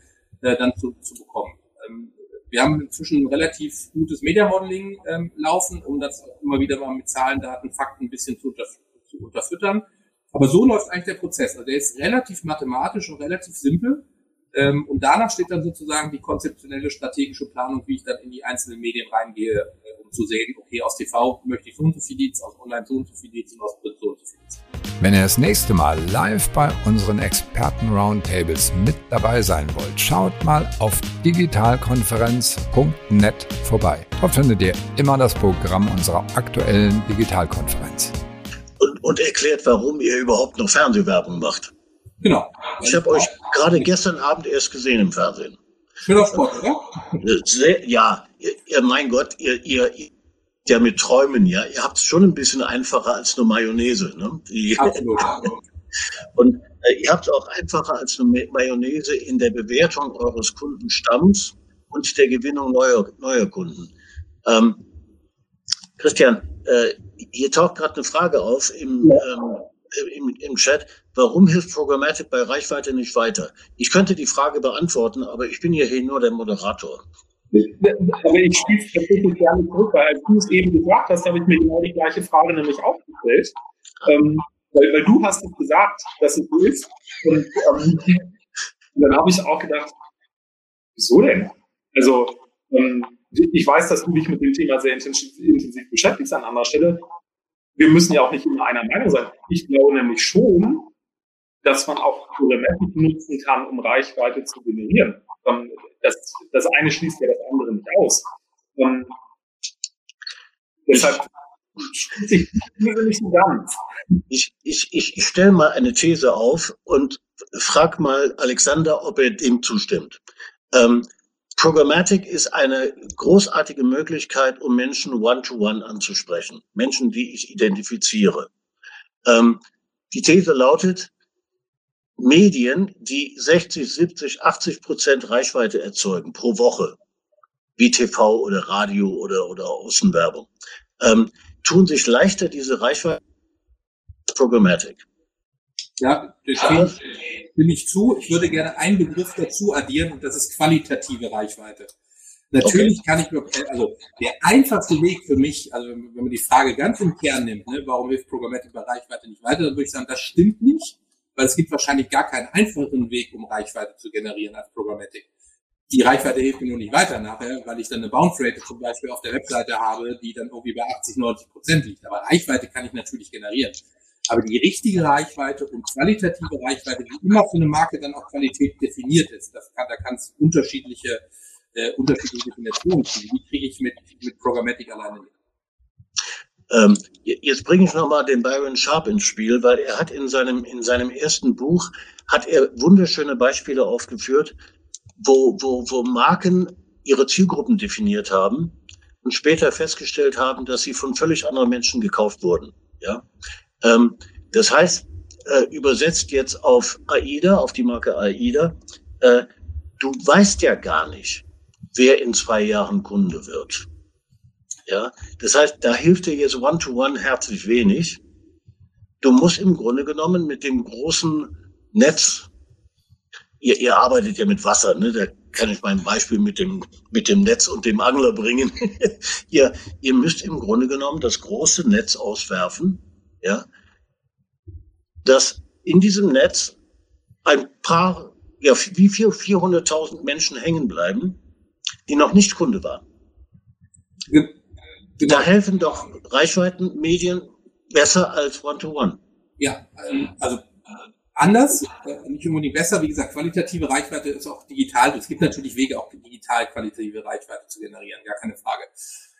Speaker 3: äh, dann zu, zu bekommen. Ähm, wir haben inzwischen ein relativ gutes Media Modeling ähm, laufen, um das immer wieder mal mit Zahlen, Daten, Fakten ein bisschen zu, unterf zu unterfüttern. Aber so läuft eigentlich der Prozess. Also der ist relativ mathematisch und relativ simpel. Ähm, und danach steht dann sozusagen die konzeptionelle strategische Planung, wie ich dann in die einzelnen Medien reingehe, äh, um zu sehen, okay, aus TV möchte ich so und so viel Leads, aus Online so und so viel Leads und aus Print so und so viel Leads.
Speaker 1: Wenn ihr das nächste Mal live bei unseren Experten-Roundtables mit dabei sein wollt, schaut mal auf digitalkonferenz.net vorbei. Dort findet ihr immer das Programm unserer aktuellen Digitalkonferenz.
Speaker 2: Und, und erklärt, warum ihr überhaupt noch Fernsehwerbung macht.
Speaker 3: Genau.
Speaker 2: Ich habe euch gerade gestern Abend erst gesehen im Fernsehen.
Speaker 3: Schöner Sport, oder?
Speaker 2: Sehr, ja, ihr, ihr, mein Gott, ihr, ihr, ja mit Träumen, ja. Ihr habt es schon ein bisschen einfacher als eine Mayonnaise. Ne? Die, Absolut. und äh, ihr habt es auch einfacher als eine Mayonnaise in der Bewertung eures Kundenstamms und der Gewinnung neuer, neuer Kunden. Ähm, Christian, äh, hier taucht gerade eine Frage auf im, ja. ähm, im, im Chat. Warum hilft Programmatic bei Reichweite nicht weiter? Ich könnte die Frage beantworten, aber ich bin hier nur der Moderator.
Speaker 4: Aber ich spiele es tatsächlich gerne zurück, weil als du es eben gesagt hast, habe ich mir genau die gleiche Frage nämlich auch gestellt. Ähm, weil, weil du hast es gesagt, dass es so ist. Und, ähm, und dann habe ich auch gedacht, wieso denn? Also ähm, ich weiß, dass du dich mit dem Thema sehr intensiv, intensiv beschäftigst an anderer Stelle. Wir müssen ja auch nicht immer einer Meinung sein. Ich glaube nämlich schon, dass man auch Programmatik nutzen kann, um Reichweite zu generieren. Ähm, das, das eine schließt ja das andere nicht aus. Und deshalb schließe ich nicht so ganz.
Speaker 2: Ich, ich, ich, stelle mal eine These auf und frag mal Alexander, ob er dem zustimmt. Ähm, Programmatic ist eine großartige Möglichkeit, um Menschen one-to-one -one anzusprechen. Menschen, die ich identifiziere. Ähm, die These lautet, Medien, die 60, 70, 80 Prozent Reichweite erzeugen pro Woche, wie TV oder Radio oder, oder Außenwerbung, ähm, tun sich leichter diese Reichweite Programmatic.
Speaker 3: Ja, das stimme ich zu. Ich würde gerne einen Begriff dazu addieren und das ist qualitative Reichweite. Natürlich okay. kann ich mir, also der einfachste Weg für mich, also wenn man die Frage ganz im Kern nimmt, ne, warum hilft Programmatic bei Reichweite nicht weiter, dann würde ich sagen, das stimmt nicht weil es gibt wahrscheinlich gar keinen einfachen Weg, um Reichweite zu generieren als Programmatic. Die Reichweite hilft mir nur nicht weiter nachher, weil ich dann eine Bounce Rate zum Beispiel auf der Webseite habe, die dann irgendwie bei 80, 90 Prozent liegt. Aber Reichweite kann ich natürlich generieren. Aber die richtige Reichweite und qualitative Reichweite, die immer für eine Marke dann auch Qualität definiert ist, das kann, da kann es unterschiedliche, äh, unterschiedliche Definitionen geben. Die kriege ich mit, mit Programmatic alleine nicht.
Speaker 2: Ähm, jetzt bringe ich nochmal den Byron Sharp ins Spiel, weil er hat in seinem, in seinem ersten Buch, hat er wunderschöne Beispiele aufgeführt, wo, wo, wo Marken ihre Zielgruppen definiert haben und später festgestellt haben, dass sie von völlig anderen Menschen gekauft wurden. Ja, ähm, das heißt, äh, übersetzt jetzt auf AIDA, auf die Marke AIDA, äh, du weißt ja gar nicht, wer in zwei Jahren Kunde wird. Ja, das heißt, da hilft dir jetzt One-to-One -one herzlich wenig. Du musst im Grunde genommen mit dem großen Netz, ihr, ihr arbeitet ja mit Wasser, ne? Da kann ich mein Beispiel mit dem, mit dem Netz und dem Angler bringen. ihr, ihr müsst im Grunde genommen das große Netz auswerfen, ja, dass in diesem Netz ein paar, ja, wie viel, 400.000 Menschen hängen bleiben, die noch nicht Kunde waren. Da helfen doch Reichweitenmedien besser als One-to-One. -One.
Speaker 3: Ja, ähm, also äh, anders, äh, nicht unbedingt besser. Wie gesagt, qualitative Reichweite ist auch digital. Es gibt natürlich Wege, auch digital qualitative Reichweite zu generieren, gar keine Frage.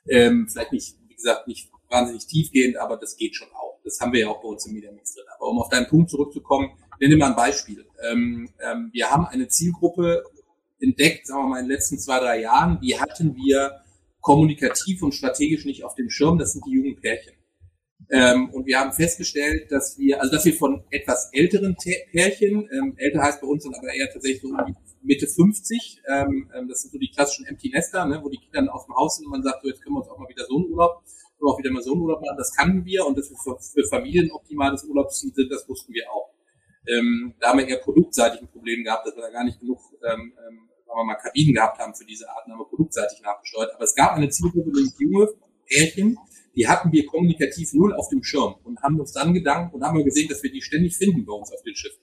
Speaker 3: Ähm, vielleicht nicht, wie gesagt, nicht wahnsinnig tiefgehend, aber das geht schon auch. Das haben wir ja auch bei uns im Media Mix drin. Aber um auf deinen Punkt zurückzukommen, nenne mal ein Beispiel. Ähm, ähm, wir haben eine Zielgruppe entdeckt, sagen wir mal in den letzten zwei, drei Jahren, die hatten wir kommunikativ und strategisch nicht auf dem Schirm. Das sind die jungen Pärchen. Ähm, und wir haben festgestellt, dass wir, also dass wir von etwas älteren Pärchen, ähm, älter heißt bei uns dann aber eher tatsächlich so Mitte 50, ähm, ähm, das sind so die klassischen Empty Nester, ne, wo die Kinder dann aus dem Haus sind und man sagt, so jetzt können wir uns auch mal wieder so einen Urlaub, oder auch wieder mal so einen Urlaub machen, das kannten wir und dass wir für, für Familien optimales Urlaubsziel sind, das wussten wir auch. Ähm, da haben wir eher produktseitig ein Problem gehabt, dass wir da gar nicht genug ähm, ähm, wir mal, Kabinen gehabt haben für diese Arten, haben wir produktseitig nachgesteuert. Aber es gab eine Zielgruppe, nämlich junge Pärchen, die hatten wir kommunikativ null auf dem Schirm und haben uns dann gedankt und haben gesehen, dass wir die ständig finden bei uns auf den Schiffen.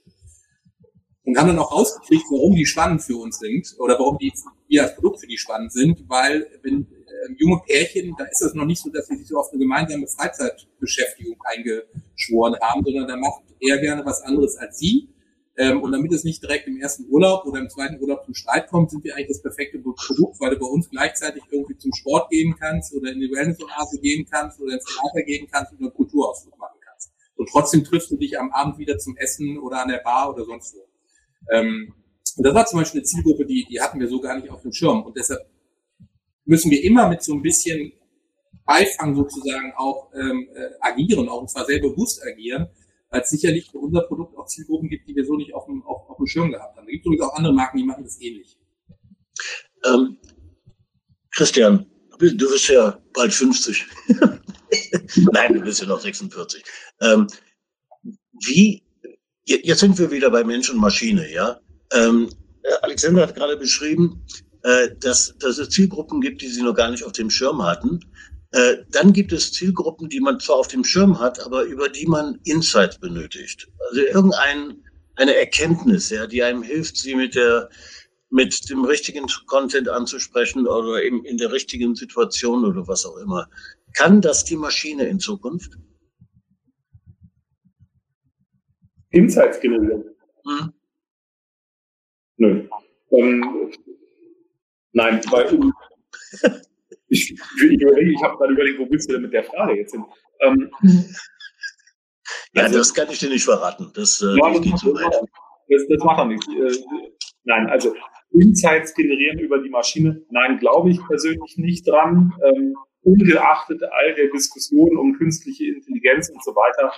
Speaker 3: Und haben dann auch rausgekriegt, warum die spannend für uns sind oder warum die, wir als Produkt für die spannend sind, weil wenn äh, junge Pärchen, da ist es noch nicht so, dass sie sich so auf eine gemeinsame Freizeitbeschäftigung eingeschworen haben, sondern da macht er gerne was anderes als sie ähm, und damit es nicht direkt im ersten Urlaub oder im zweiten Urlaub zum Streit kommt, sind wir eigentlich das perfekte Produkt, weil du bei uns gleichzeitig irgendwie zum Sport gehen kannst oder in die Wellness-Oase gehen kannst oder ins Theater gehen kannst oder einen Kulturausflug machen kannst. Und trotzdem triffst du dich am Abend wieder zum Essen oder an der Bar oder sonst wo. Ähm, und das war zum Beispiel eine Zielgruppe, die, die hatten wir so gar nicht auf dem Schirm. Und deshalb müssen wir immer mit so ein bisschen Beifang sozusagen auch ähm, äh, agieren, auch und zwar sehr bewusst agieren, weil es sicherlich für unser Produkt auch Zielgruppen gibt, die wir so nicht auf dem, auf, auf dem Schirm gehabt haben. Da gibt es übrigens auch andere Marken, die machen das ähnlich.
Speaker 2: Ähm, Christian, du bist ja bald 50. Nein, du bist ja noch 46. Ähm, wie, jetzt sind wir wieder bei Mensch und Maschine, ja? Ähm, Alexander hat gerade beschrieben, äh, dass, dass es Zielgruppen gibt, die sie noch gar nicht auf dem Schirm hatten. Äh, dann gibt es Zielgruppen, die man zwar auf dem Schirm hat, aber über die man Insights benötigt. Also irgendein eine Erkenntnis, ja, die einem hilft, sie mit der mit dem richtigen Content anzusprechen oder eben in der richtigen Situation oder was auch immer. Kann das die Maschine in Zukunft?
Speaker 4: Insights generieren? Hm? Nö. Ähm, nein, weil ich, ich überlege, ich habe gerade überlegt, wo willst du denn mit der Frage jetzt hin? Ähm,
Speaker 2: ja, also, das kann ich dir nicht verraten. Das, äh, ja, das geht
Speaker 4: so weit. Das, das macht er nicht. Äh, nein, also Insights generieren über die Maschine, nein, glaube ich persönlich nicht dran. Ähm, ungeachtet all der Diskussionen um künstliche Intelligenz und so weiter,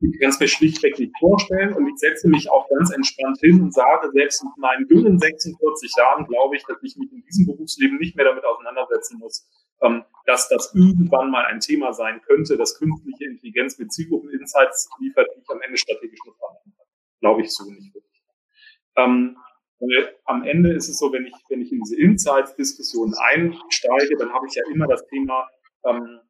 Speaker 4: ich kann es mir schlichtweg nicht vorstellen und ich setze mich auch ganz entspannt hin und sage, selbst mit meinen dünnen 46 Jahren glaube ich, dass ich mich in diesem Berufsleben nicht mehr damit auseinandersetzen muss, ähm, dass das irgendwann mal ein Thema sein könnte, dass künstliche Intelligenz mit Zielgruppen-Insights liefert, die ich am Ende strategisch nutzen kann. Glaube ich so nicht wirklich. Ähm, am Ende ist es so, wenn ich, wenn ich in diese Insights-Diskussion einsteige, dann habe ich ja immer das Thema, ähm,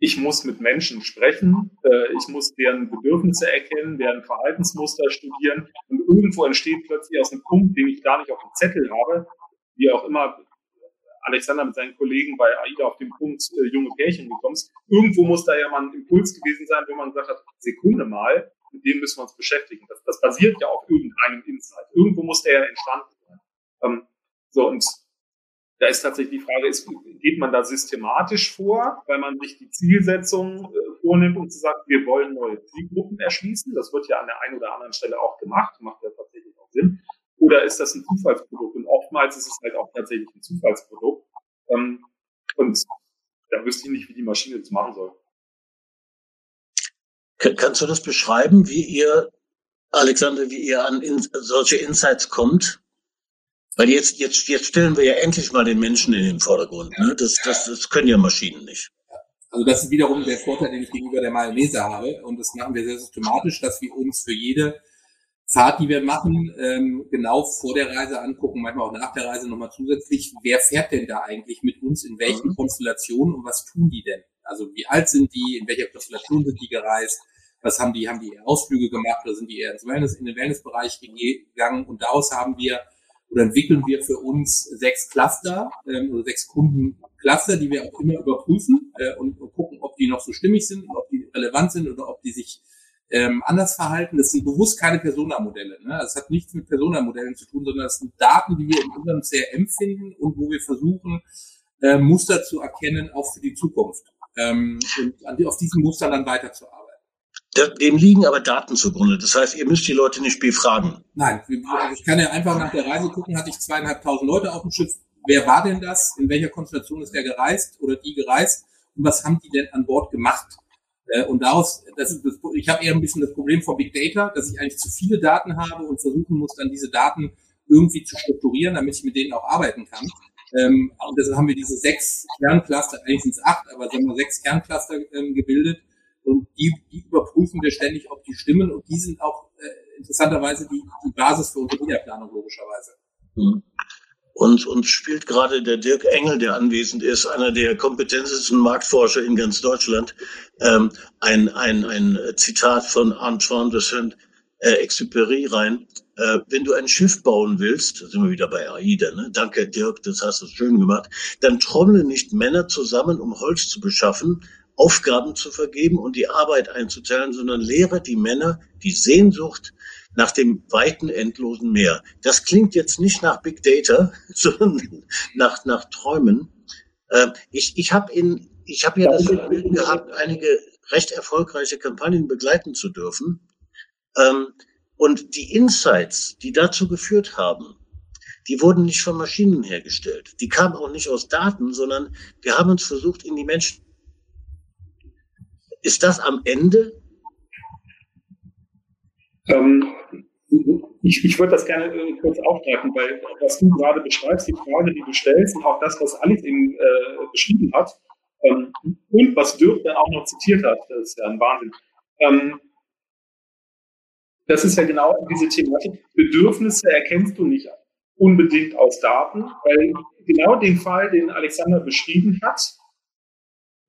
Speaker 4: ich muss mit Menschen sprechen, äh, ich muss deren Bedürfnisse erkennen, deren Verhaltensmuster studieren und irgendwo entsteht plötzlich aus einem Punkt, den ich gar nicht auf dem Zettel habe, wie auch immer Alexander mit seinen Kollegen bei AIDA auf den Punkt äh, junge Pärchen gekommen ist. Irgendwo muss da ja mal ein Impuls gewesen sein, wo man gesagt hat, Sekunde mal, mit dem müssen wir uns beschäftigen. Das, das basiert ja auf irgendeinem Insight. Irgendwo muss der ja entstanden sein. Ähm, so, und da ist tatsächlich die Frage, ist, geht man da systematisch vor, weil man sich die Zielsetzung äh, vornimmt und sagt, wir wollen neue Zielgruppen erschließen. Das wird ja an der einen oder anderen Stelle auch gemacht, macht ja tatsächlich auch Sinn. Oder ist das ein Zufallsprodukt? Und oftmals ist es halt auch tatsächlich ein Zufallsprodukt. Ähm, und da wüsste ich nicht, wie die Maschine das machen soll.
Speaker 2: Kannst du das beschreiben, wie ihr, Alexander, wie ihr an solche Insights kommt? Weil jetzt, jetzt, jetzt stellen wir ja endlich mal den Menschen in den Vordergrund. Ne? Das, das, das können ja Maschinen nicht.
Speaker 3: Also das ist wiederum der Vorteil, den ich gegenüber der Mayonnaise habe. Und das machen wir sehr systematisch, dass wir uns für jede Fahrt, die wir machen, ähm, genau vor der Reise angucken, manchmal auch nach der Reise nochmal zusätzlich, wer fährt denn da eigentlich mit uns, in welchen mhm. Konstellationen und was tun die denn? Also wie alt sind die, in welcher Konstellation sind die gereist, was haben die, haben die eher Ausflüge gemacht oder sind die eher ins Wellness, in den Wellnessbereich gegangen und daraus haben wir oder entwickeln wir für uns sechs Cluster ähm, oder sechs Kundencluster, die wir auch immer überprüfen äh, und, und gucken, ob die noch so stimmig sind ob die relevant sind oder ob die sich ähm, anders verhalten. Das sind bewusst keine Persona-Modelle. Ne? Das hat nichts mit Persona-Modellen zu tun, sondern das sind Daten, die wir in unserem CRM finden und wo wir versuchen, äh, Muster zu erkennen, auch für die Zukunft. Ähm, und an, auf diesen Mustern dann weiterzuarbeiten.
Speaker 2: Dem liegen aber Daten zugrunde. Das heißt, ihr müsst die Leute nicht befragen.
Speaker 3: Nein, ich kann ja einfach nach der Reise gucken, hatte ich zweieinhalbtausend Leute auf dem Schiff. Wer war denn das? In welcher Konstellation ist der gereist oder die gereist? Und was haben die denn an Bord gemacht? Äh, und daraus, das ist das, ich habe eher ein bisschen das Problem von Big Data, dass ich eigentlich zu viele Daten habe und versuchen muss, dann diese Daten irgendwie zu strukturieren, damit ich mit denen auch arbeiten kann. Ähm, und deshalb haben wir diese sechs Kerncluster, eigentlich sind es acht, aber sagen wir sechs Kerncluster ähm, gebildet. Und die, die überprüfen wir ständig, ob die stimmen. Und die sind auch äh, interessanterweise die, die Basis für unsere Mediaplanung, logischerweise.
Speaker 2: Mhm. Und uns spielt gerade der Dirk Engel, der anwesend ist, einer der kompetentesten Marktforscher in ganz Deutschland, ähm, ein, ein, ein Zitat von Antoine de Saint-Exupéry rein. Äh, wenn du ein Schiff bauen willst, da sind wir wieder bei AIDA, ne? danke Dirk, das hast du schön gemacht, dann trommle nicht Männer zusammen, um Holz zu beschaffen, Aufgaben zu vergeben und die Arbeit einzuteilen, sondern lehre die Männer die Sehnsucht nach dem weiten, endlosen Meer. Das klingt jetzt nicht nach Big Data, sondern nach, nach Träumen. Äh, ich ich habe ich habe ja das Vergnügen gehabt, einige recht erfolgreiche Kampagnen begleiten zu dürfen. Ähm, und die Insights, die dazu geführt haben, die wurden nicht von Maschinen hergestellt. Die kamen auch nicht aus Daten, sondern wir haben uns versucht, in die Menschen. Ist das am Ende
Speaker 4: ähm, ich, ich würde das gerne äh, kurz aufgreifen, weil was du gerade beschreibst, die Frage, die du stellst und auch das, was Alex eben äh, beschrieben hat ähm, und was dann auch noch zitiert hat, das ist ja ein Wahnsinn. Ähm, das ist ja genau diese Thematik. Bedürfnisse erkennst du nicht unbedingt aus Daten, weil genau den Fall, den Alexander beschrieben hat,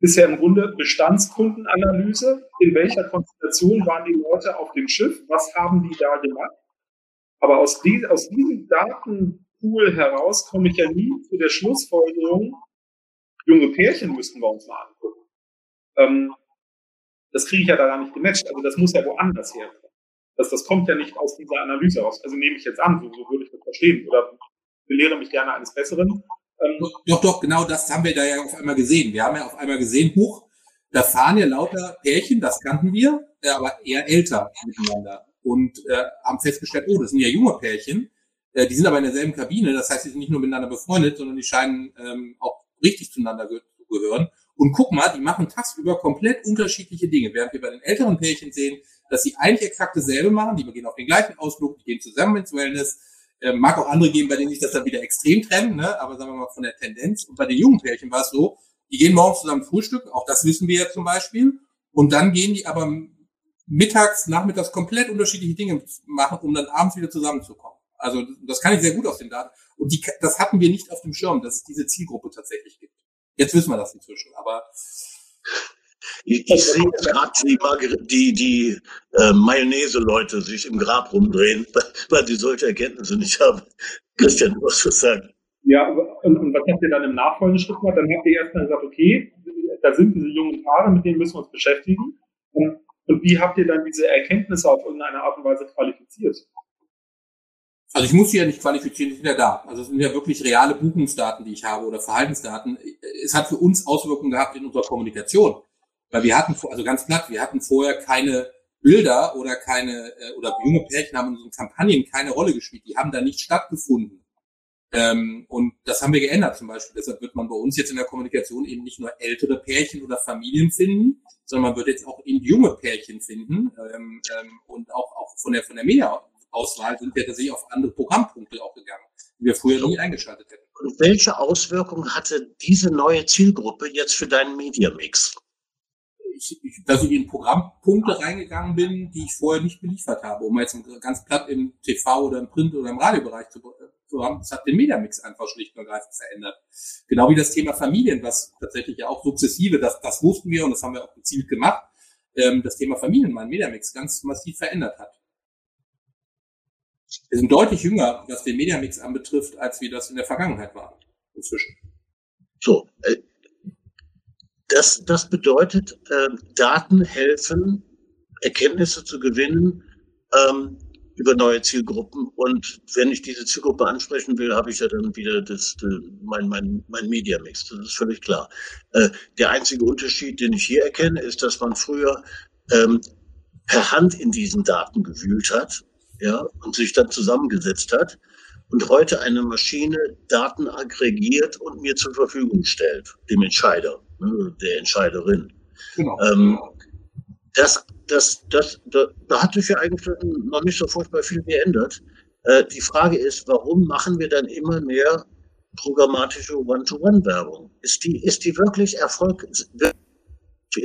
Speaker 4: ist ja im Grunde Bestandskundenanalyse. In welcher Konstellation waren die Leute auf dem Schiff? Was haben die da gemacht? Aber aus, die, aus diesem Datenpool heraus komme ich ja nie zu der Schlussfolgerung, junge Pärchen müssten wir uns mal angucken. Ähm, das kriege ich ja da gar nicht gematcht. Also das muss ja woanders herkommen. Das, das kommt ja nicht aus dieser Analyse raus. Also nehme ich jetzt an, so, so würde ich das verstehen. Oder belehre mich gerne eines Besseren.
Speaker 3: Ähm, doch, doch, genau das haben wir da ja auf einmal gesehen. Wir haben ja auf einmal gesehen, huch, da fahren ja lauter Pärchen, das kannten wir, aber eher älter miteinander. Und äh, haben festgestellt, oh, das sind ja junge Pärchen, äh, die sind aber in derselben Kabine, das heißt, die sind nicht nur miteinander befreundet, sondern die scheinen ähm, auch richtig zueinander zu gehören. Und guck mal, die machen tagsüber komplett unterschiedliche Dinge. Während wir bei den älteren Pärchen sehen, dass sie eigentlich exakt dasselbe machen, die gehen auf den gleichen Ausflug, die gehen zusammen ins Wellness, äh, mag auch andere geben, bei denen sich das dann wieder extrem trennen, ne? aber sagen wir mal von der Tendenz. Und bei den jungen Pärchen war es so, die gehen morgens zusammen Frühstück, auch das wissen wir ja zum Beispiel. Und dann gehen die aber mittags, nachmittags komplett unterschiedliche Dinge machen, um dann abends wieder zusammenzukommen. Also das kann ich sehr gut aus den Daten. Und die, das hatten wir nicht auf dem Schirm, dass es diese Zielgruppe tatsächlich gibt. Jetzt wissen wir das inzwischen, aber
Speaker 2: ich, ich sehe gerade die, die, die äh, Mayonnaise-Leute sich im Grab rumdrehen, weil, die solche Erkenntnisse nicht haben. Christian, du hast was sagen.
Speaker 4: Ja, und, und was habt ihr dann im nachfolgenden Schritt gemacht? Dann habt ihr erstmal gesagt, okay, da sind diese jungen Paare, mit denen müssen wir uns beschäftigen. Und, und wie habt ihr dann diese Erkenntnisse auf irgendeine Art und Weise qualifiziert?
Speaker 3: Also ich muss sie ja nicht qualifizieren, die sind ja da. Also es sind ja wirklich reale Buchungsdaten, die ich habe oder Verhaltensdaten. Es hat für uns Auswirkungen gehabt in unserer Kommunikation. Weil wir hatten, also ganz platt, wir hatten vorher keine Bilder oder keine, äh, oder junge Pärchen haben in unseren Kampagnen keine Rolle gespielt. Die haben da nicht stattgefunden. Ähm, und das haben wir geändert zum Beispiel. Deshalb wird man bei uns jetzt in der Kommunikation eben nicht nur ältere Pärchen oder Familien finden, sondern man wird jetzt auch eben junge Pärchen finden. Ähm, ähm, und auch, auch von der, von der Media-Auswahl sind wir tatsächlich auf andere Programmpunkte auch gegangen, die wir früher nie eingeschaltet hätten.
Speaker 2: Und welche Auswirkungen hatte diese neue Zielgruppe jetzt für deinen Media-Mix?
Speaker 3: Ich, ich, dass ich in Programmpunkte reingegangen bin, die ich vorher nicht beliefert habe, um jetzt ganz platt im TV oder im Print oder im Radiobereich zu, zu haben. Das hat den Mediamix einfach schlicht und ergreifend verändert. Genau wie das Thema Familien, was tatsächlich ja auch sukzessive, das, das wussten wir und das haben wir auch gezielt gemacht, ähm, das Thema Familien, mein Mediamix ganz massiv verändert hat. Wir sind deutlich jünger, was den Mediamix anbetrifft, als wir das in der Vergangenheit waren. Inzwischen.
Speaker 2: So, äh, das, das bedeutet, äh, Daten helfen, Erkenntnisse zu gewinnen ähm, über neue Zielgruppen. Und wenn ich diese Zielgruppe ansprechen will, habe ich ja dann wieder das, das, mein, mein, mein Media-Mix. Das ist völlig klar. Äh, der einzige Unterschied, den ich hier erkenne, ist, dass man früher ähm, per Hand in diesen Daten gewühlt hat ja, und sich dann zusammengesetzt hat und heute eine Maschine Daten aggregiert und mir zur Verfügung stellt, dem Entscheider ne, der Entscheiderin. Genau. Ähm, das, das, das, da, da hat sich ja eigentlich noch nicht so furchtbar viel geändert. Äh, die Frage ist, warum machen wir dann immer mehr programmatische One-to-One-Werbung? Ist die, ist die wirklich Erfolg?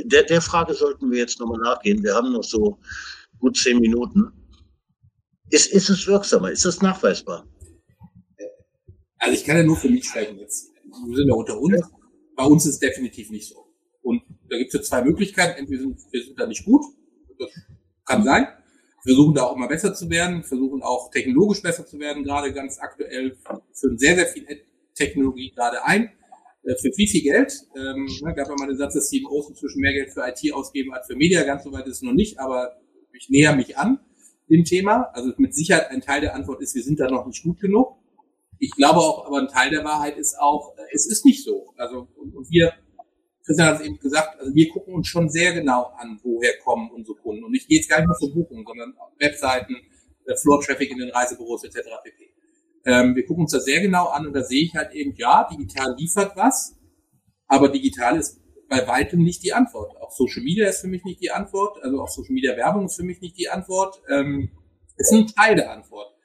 Speaker 2: Der, der Frage sollten wir jetzt nochmal nachgehen. Wir haben noch so gut zehn Minuten. Ist, ist es wirksamer? Ist es nachweisbar?
Speaker 3: Also ich kann ja nur für mich sprechen jetzt. Wir sind ja unter uns. Bei uns ist es definitiv nicht so. Und da gibt es ja zwei Möglichkeiten. Entweder sind wir sind da nicht gut, das kann sein. Wir versuchen da auch immer besser zu werden, versuchen auch technologisch besser zu werden, gerade ganz aktuell führen sehr, sehr viel Technologie gerade ein. Äh, für viel, viel Geld. Ähm, ne, gab ja mal den Satz, dass CMOs inzwischen mehr Geld für IT ausgeben als für Media. Ganz so weit ist es noch nicht, aber ich näher mich an dem Thema. Also mit Sicherheit ein Teil der Antwort ist, wir sind da noch nicht gut genug. Ich glaube auch, aber ein Teil der Wahrheit ist auch, es ist nicht so. Also, und, und wir, Christian hat es eben gesagt, also wir gucken uns schon sehr genau an, woher kommen unsere Kunden. Und ich gehe jetzt gar nicht nur zur Buchung, sondern Webseiten, äh, Floor-Traffic in den Reisebüros etc. pp. Ähm, wir gucken uns das sehr genau an und da sehe ich halt eben, ja, digital liefert was, aber digital ist bei weitem nicht die Antwort. Auch Social Media ist für mich nicht die Antwort, also auch Social Media Werbung ist für mich nicht die Antwort. Ähm, ist ein Teil der Antwort.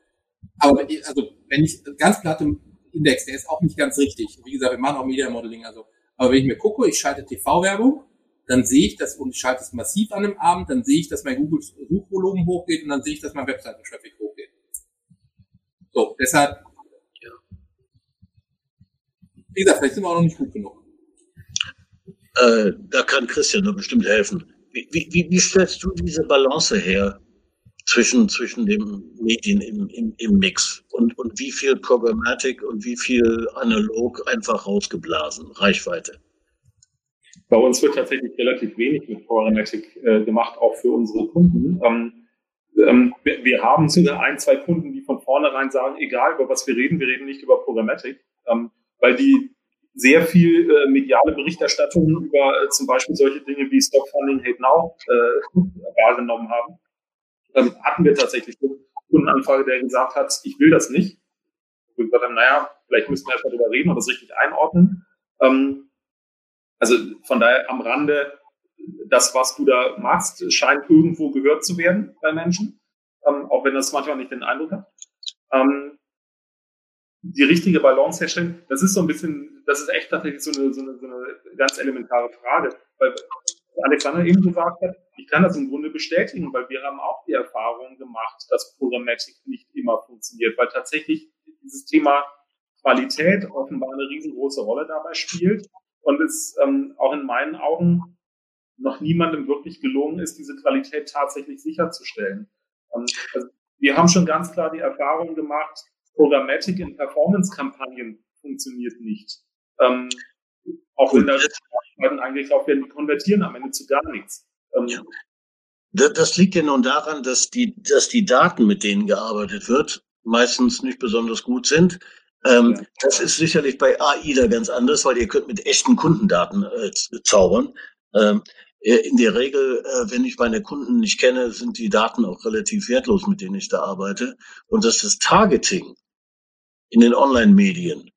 Speaker 3: Aber also wenn ich ganz platt im Index, der ist auch nicht ganz richtig. Wie gesagt, wir machen auch Media Modeling, also. Aber wenn ich mir gucke, ich schalte TV-Werbung, dann sehe ich das und ich schalte es massiv an einem Abend, dann sehe ich, dass mein Google-Suchvolumen hochgeht und dann sehe ich, dass mein Webseiten-Traffic hochgeht. So, deshalb, ja. Wie gesagt, vielleicht sind wir auch noch nicht gut genug.
Speaker 2: Äh, da kann Christian nur bestimmt helfen. Wie, wie, wie stellst du diese Balance her zwischen, zwischen den Medien im, im, im Mix und, und wie viel Programmatic und wie viel analog einfach rausgeblasen, Reichweite?
Speaker 4: Bei uns wird tatsächlich relativ wenig mit Programmatic äh, gemacht, auch für unsere Kunden. Ähm, ähm, wir, wir, haben sogar ein, zwei Kunden, die von vornherein sagen, egal über was wir reden, wir reden nicht über Programmatic, ähm, weil die sehr viel äh, mediale Berichterstattung über äh, zum Beispiel solche Dinge wie Stock Funding Hate Now äh, wahrgenommen haben ähm, hatten wir tatsächlich eine Kundenanfrage, der gesagt hat, ich will das nicht. Wir gesagt haben, naja, vielleicht müssen wir erstmal darüber reden und das richtig einordnen. Ähm, also von daher am Rande, das, was du da machst, scheint irgendwo gehört zu werden bei Menschen, ähm, auch wenn das manchmal nicht den Eindruck hat. Ähm, die richtige Balance herstellen, das ist so ein bisschen, das ist echt tatsächlich so eine, so eine, so eine ganz elementare Frage, weil Alexander eben gesagt hat, ich kann das im Grunde bestätigen, weil wir haben auch die Erfahrung gemacht, dass Programmatic nicht immer funktioniert, weil tatsächlich dieses Thema Qualität offenbar eine riesengroße Rolle dabei spielt und es ähm, auch in meinen Augen noch niemandem wirklich gelungen ist, diese Qualität tatsächlich sicherzustellen. Ähm, also wir haben schon ganz klar die Erfahrung gemacht, Programmatic in Performance-Kampagnen funktioniert nicht. Ähm, auch wenn da Daten eingekauft werden, die konvertieren am Ende zu gar nichts. Ähm, ja.
Speaker 2: Das liegt ja nun daran, dass die, dass die Daten, mit denen gearbeitet wird, meistens nicht besonders gut sind. Ähm, ja. Das ist sicherlich bei AI da ganz anders, weil ihr könnt mit echten Kundendaten äh, zaubern. Ähm, äh, in der Regel, äh, wenn ich meine Kunden nicht kenne, sind die Daten auch relativ wertlos, mit denen ich da arbeite. Und dass das Targeting in den Online-Medien,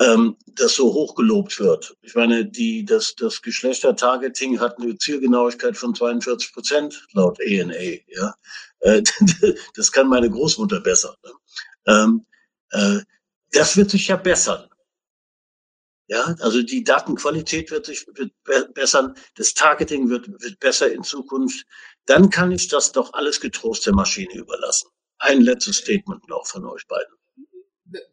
Speaker 2: ähm, das so hoch gelobt wird. Ich meine, die, das, das Geschlechtertargeting hat eine Zielgenauigkeit von 42 Prozent laut ENA. Ja, äh, das kann meine Großmutter besser. Ne? Ähm, äh, das wird sich ja bessern. Ja, also die Datenqualität wird sich wird bessern, das Targeting wird, wird besser in Zukunft. Dann kann ich das doch alles getrost der Maschine überlassen. Ein letztes Statement noch von euch beiden.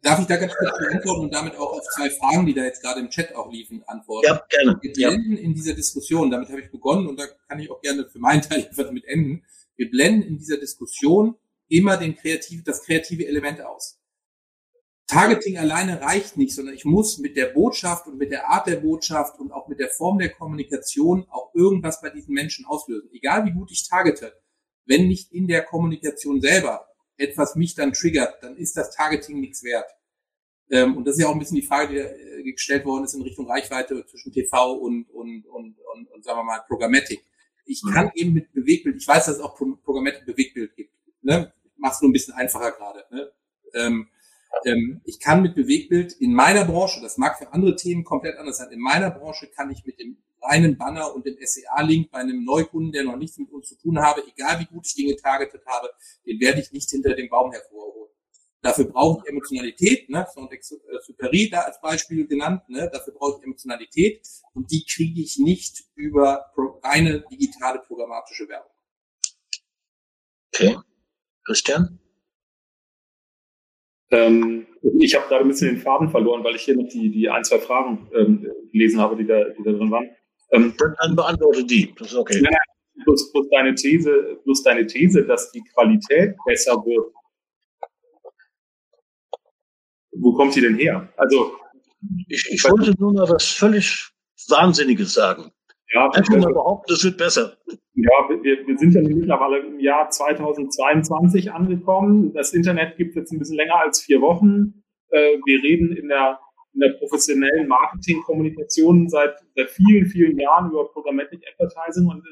Speaker 3: Darf ich da ganz kurz beantworten und damit auch auf zwei Fragen, die da jetzt gerade im Chat auch liefen, antworten?
Speaker 2: Ja, gerne.
Speaker 3: Wir blenden ja. in dieser Diskussion, damit habe ich begonnen und da kann ich auch gerne für meinen Teil etwas mit enden. Wir blenden in dieser Diskussion immer den kreativ, das kreative Element aus. Targeting alleine reicht nicht, sondern ich muss mit der Botschaft und mit der Art der Botschaft und auch mit der Form der Kommunikation auch irgendwas bei diesen Menschen auslösen. Egal wie gut ich targete, wenn nicht in der Kommunikation selber etwas mich dann triggert, dann ist das Targeting nichts wert. Ähm, und das ist ja auch ein bisschen die Frage, die äh, gestellt worden ist in Richtung Reichweite zwischen TV und, und, und, und, und sagen wir mal, Programmatic. Ich kann mhm. eben mit Bewegbild, ich weiß, dass es auch Programmatic Bewegbild gibt. Ne? Mach's nur ein bisschen einfacher gerade. Ne? Ähm, ähm, ich kann mit Bewegbild in meiner Branche, das mag für andere Themen komplett anders sein, in meiner Branche kann ich mit dem reinen Banner und dem SEA-Link bei einem Neukunden, der noch nichts mit uns zu tun habe, egal wie gut ich den getargetet habe, den werde ich nicht hinter dem Baum hervorholen. Dafür brauche ich Emotionalität, ne? Superi da als Beispiel genannt, ne? dafür brauche ich Emotionalität und die kriege ich nicht über reine digitale programmatische Werbung.
Speaker 2: Okay. Christian?
Speaker 4: Ähm, ich habe gerade ein bisschen den Faden verloren, weil ich hier noch die, die ein, zwei Fragen ähm, gelesen habe, die da, die da drin waren.
Speaker 2: Ähm, Dann beantworte die, das ist okay. Nein,
Speaker 4: plus, plus, deine These, plus deine These, dass die Qualität besser wird. Wo kommt die denn her? Also
Speaker 2: ich, ich wollte nur mal was völlig Wahnsinniges sagen. Ja, Einfach mal behaupten, es wird besser.
Speaker 4: Ja, wir, wir sind ja mittlerweile im Jahr 2022 angekommen. Das Internet gibt es jetzt ein bisschen länger als vier Wochen. Äh, wir reden in der, in der professionellen Marketingkommunikation seit, seit vielen, vielen Jahren über Programmatic Advertising und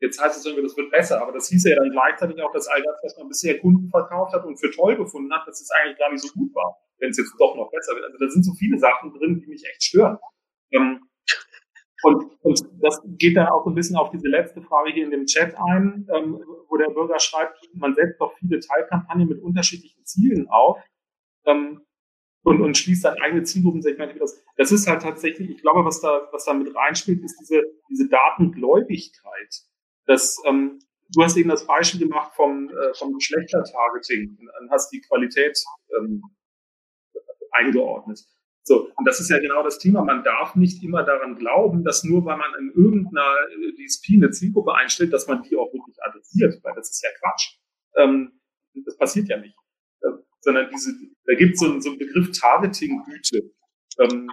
Speaker 4: jetzt heißt es irgendwie, das wird besser. Aber das hieß ja dann gleichzeitig auch, dass all das, was man bisher Kunden verkauft hat und für toll befunden hat, dass es eigentlich gar nicht so gut war, wenn es jetzt doch noch besser wird. Also da sind so viele Sachen drin, die mich echt stören. Ähm, und, und das geht dann auch ein bisschen auf diese letzte Frage hier in dem Chat ein, ähm, wo der Bürger schreibt, man setzt doch viele Teilkampagnen mit unterschiedlichen Zielen auf ähm, und, und schließt dann eigene Zielgruppensegmente. Das, das ist halt tatsächlich, ich glaube, was da, was da mit reinspielt, ist diese, diese Datengläubigkeit. Das, ähm, du hast eben das Beispiel gemacht vom, äh, vom Geschlechtertargeting und hast die Qualität ähm, eingeordnet. So, und das ist ja genau das Thema. Man darf nicht immer daran glauben, dass nur weil man in irgendeiner äh, DSP eine Zielgruppe einstellt, dass man die auch wirklich adressiert, weil das ist ja Quatsch. Ähm, das passiert ja nicht. Sondern diese, da gibt es so, so einen Begriff Targeting-Güte, ähm,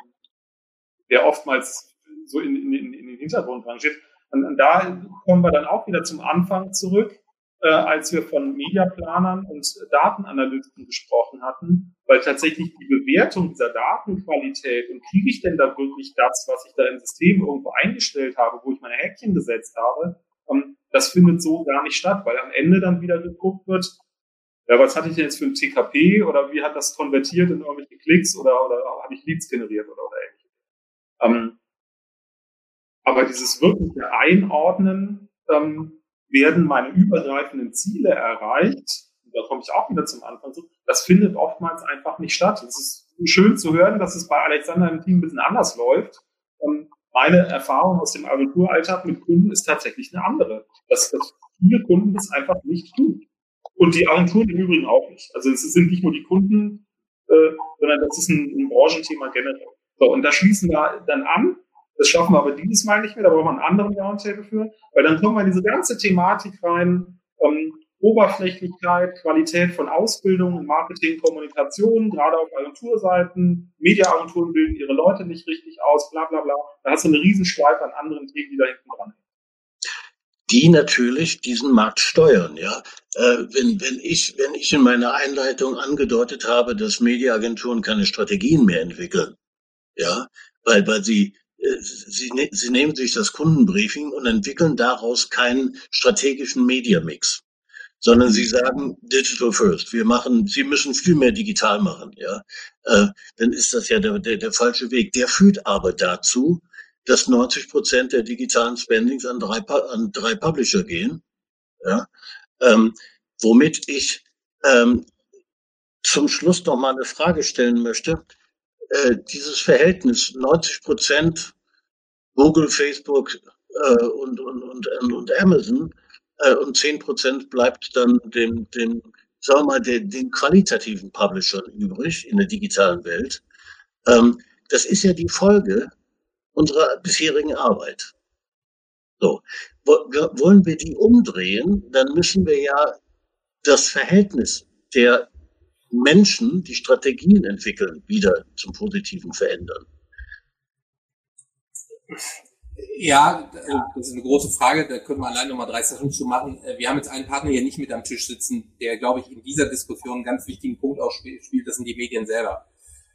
Speaker 4: der oftmals so in, in, in den Hintergrund rangiert. Und, und da kommen wir dann auch wieder zum Anfang zurück äh, als wir von Mediaplanern und Datenanalysten gesprochen hatten, weil tatsächlich die Bewertung dieser Datenqualität und kriege ich denn da wirklich das, was ich da im System irgendwo eingestellt habe, wo ich meine Häkchen gesetzt habe, ähm, das findet so gar nicht statt, weil am Ende dann wieder geguckt wird, ja, was hatte ich denn jetzt für ein TKP oder wie hat das konvertiert in irgendwelche Klicks oder, oder habe ich Leads generiert oder, oder ähnliches. Ähm, aber dieses wirkliche Einordnen ähm, werden meine übergreifenden Ziele erreicht, da komme ich auch wieder zum Anfang zu, das findet oftmals einfach nicht statt. Es ist schön zu hören, dass es bei Alexander im Team ein bisschen anders läuft. Und meine Erfahrung aus dem Agenturalltag mit Kunden ist tatsächlich eine andere. Dass, dass viele Kunden das einfach nicht tun. Und die Agenturen im Übrigen auch nicht. Also es sind nicht nur die Kunden, äh, sondern das ist ein, ein Branchenthema generell. So, und da schließen wir dann an das schaffen wir aber dieses Mal nicht mehr, da brauchen wir einen anderen Roundtable für, weil dann kommen wir in diese ganze Thematik rein, ähm, Oberflächlichkeit, Qualität von Ausbildung, Marketing, Kommunikation, gerade auf Agenturseiten. Mediaagenturen bilden ihre Leute nicht richtig aus, bla bla bla. Da hast du eine Riesenschleife an anderen Themen, die da hinten dran
Speaker 2: die natürlich diesen Markt steuern. Ja, äh, wenn, wenn ich wenn ich in meiner Einleitung angedeutet habe, dass Mediaagenturen keine Strategien mehr entwickeln, ja, weil weil sie äh, Sie, sie nehmen sich das Kundenbriefing und entwickeln daraus keinen strategischen Media Mix sondern sie sagen Digital First. Wir machen, sie müssen viel mehr digital machen, ja. Äh, dann ist das ja der, der, der falsche Weg. Der führt aber dazu, dass 90 Prozent der digitalen Spendings an drei, an drei Publisher gehen, ja. Ähm, womit ich ähm, zum Schluss noch mal eine Frage stellen möchte. Äh, dieses Verhältnis 90 Prozent Google, Facebook äh, und, und, und, und Amazon äh, und zehn Prozent bleibt dann dem, dem sagen wir mal, den, den qualitativen Publishern übrig in der digitalen Welt. Ähm, das ist ja die Folge unserer bisherigen Arbeit. So. Wollen wir die umdrehen, dann müssen wir ja das Verhältnis der Menschen, die Strategien entwickeln, wieder zum Positiven verändern.
Speaker 3: Ja, das ist eine große Frage. Da können wir allein nochmal drei Sessions zu machen. Äh, wir haben jetzt einen Partner hier nicht mit am Tisch sitzen, der, glaube ich, in dieser Diskussion einen ganz wichtigen Punkt auch spielt. Das sind die Medien selber.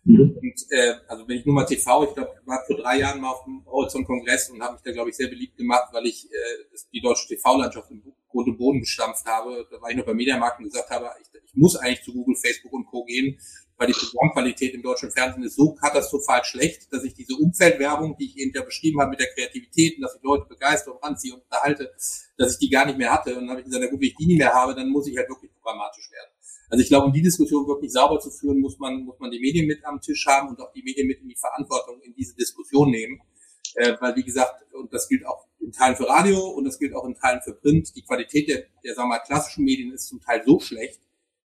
Speaker 3: Mhm. Und äh, also wenn ich nur mal TV, ich glaube, war vor drei Jahren mal auf dem Horizont-Kongress und habe mich da, glaube ich, sehr beliebt gemacht, weil ich äh, die deutsche TV-Landschaft im Grund und Boden gestampft habe. Da war ich noch bei Mediamarkt und gesagt habe, ich, ich muss eigentlich zu Google, Facebook und Co. gehen, weil die Programmqualität im deutschen Fernsehen ist so katastrophal schlecht, dass ich diese Umfeldwerbung, die ich eben ja beschrieben habe mit der Kreativität und dass ich Leute begeistere und anziehe und unterhalte, dass ich die gar nicht mehr hatte. Und dann habe ich gesagt, na gut, wenn ich die nicht mehr habe, dann muss ich halt wirklich programmatisch werden. Also ich glaube, um die Diskussion wirklich sauber zu führen, muss man, muss man die Medien mit am Tisch haben und auch die Medien mit in die Verantwortung in diese Diskussion nehmen. Äh, weil, wie gesagt, und das gilt auch in Teilen für Radio und das gilt auch in Teilen für Print, die Qualität der, der sagen wir mal, klassischen Medien ist zum Teil so schlecht,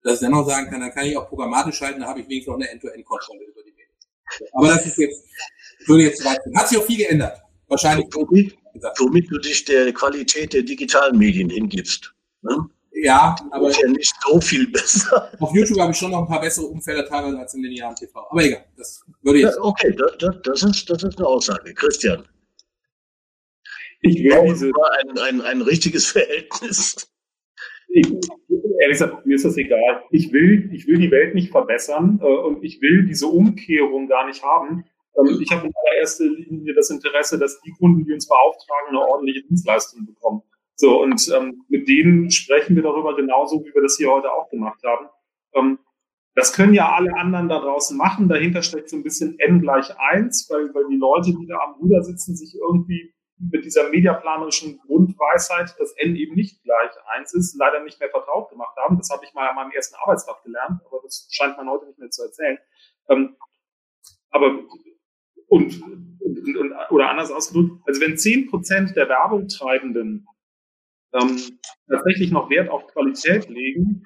Speaker 3: dass ich dann noch sagen kann, dann kann ich auch programmatisch schalten, dann habe ich wenigstens noch eine End-to-End-Kontrolle über die Medien. Aber das ist jetzt, würde jetzt weit Hat sich auch viel geändert. Wahrscheinlich.
Speaker 2: Womit, womit du dich der Qualität der digitalen Medien hingibst. Ne?
Speaker 3: Ja, aber.
Speaker 2: Ist ja nicht so viel besser.
Speaker 3: Auf YouTube habe ich schon noch ein paar bessere Umfelder teilweise als im linearen TV. Aber egal, das würde jetzt.
Speaker 2: Ja, okay, das, das, das, ist, das ist eine Aussage. Christian.
Speaker 4: Ich will diese.
Speaker 2: Ein, ein, ein richtiges Verhältnis
Speaker 4: ich, ehrlich gesagt, mir ist das egal. Ich will, ich will die Welt nicht verbessern äh, und ich will diese Umkehrung gar nicht haben. Ähm, ich habe in allererster Linie das Interesse, dass die Kunden, die uns beauftragen, eine ordentliche Dienstleistung bekommen. So, und ähm, mit denen sprechen wir darüber genauso, wie wir das hier heute auch gemacht haben. Ähm, das können ja alle anderen da draußen machen. Dahinter steckt so ein bisschen n gleich eins, weil, weil die Leute, die da am Ruder sitzen, sich irgendwie mit dieser mediaplanerischen Grundweisheit, dass n eben nicht gleich eins ist, leider nicht mehr vertraut gemacht haben. Das habe ich mal an meinem ersten Arbeitstag gelernt, aber das scheint man heute nicht mehr zu erzählen. Ähm, aber und, und, und, oder anders ausgedrückt, also wenn zehn Prozent der Werbungtreibenden ähm, tatsächlich noch Wert auf Qualität legen,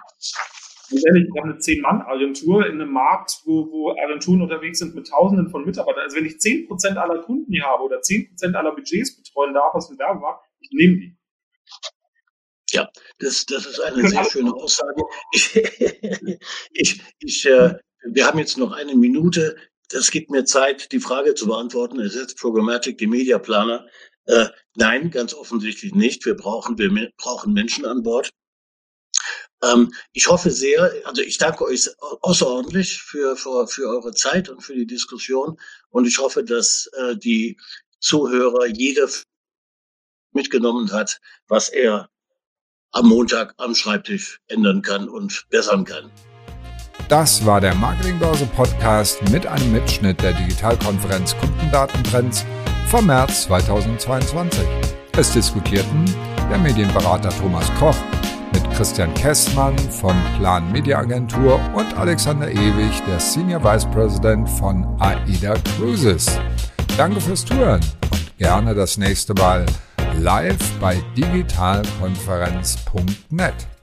Speaker 4: Ganz ehrlich, ich habe eine Zehn-Mann-Agentur in einem Markt, wo, wo Agenturen unterwegs sind mit Tausenden von Mitarbeitern. Also wenn ich zehn Prozent aller Kunden hier habe oder zehn Prozent aller Budgets betreuen darf, was für Werbemarkt, ich nehme die.
Speaker 2: Ja, das, das ist eine sehr schöne Aussage. Ich, ich, ich, äh, wir haben jetzt noch eine Minute. Das gibt mir Zeit, die Frage zu beantworten. Ersetzt Programmatic die Mediaplaner? Äh, nein, ganz offensichtlich nicht. Wir brauchen, wir brauchen Menschen an Bord. Ähm, ich hoffe sehr, also ich danke euch außerordentlich für, für, für eure Zeit und für die Diskussion. Und ich hoffe, dass äh, die Zuhörer jeder mitgenommen hat, was er am Montag am Schreibtisch ändern kann und bessern kann.
Speaker 1: Das war der Marketingbörse Podcast mit einem Mitschnitt der Digitalkonferenz Kundendatentrends vom März 2022. Es diskutierten der Medienberater Thomas Koch mit Christian Kessmann von Plan Media Agentur und Alexander Ewig, der Senior Vice President von AIDA Cruises. Danke fürs Zuhören und gerne das nächste Mal live bei digitalkonferenz.net.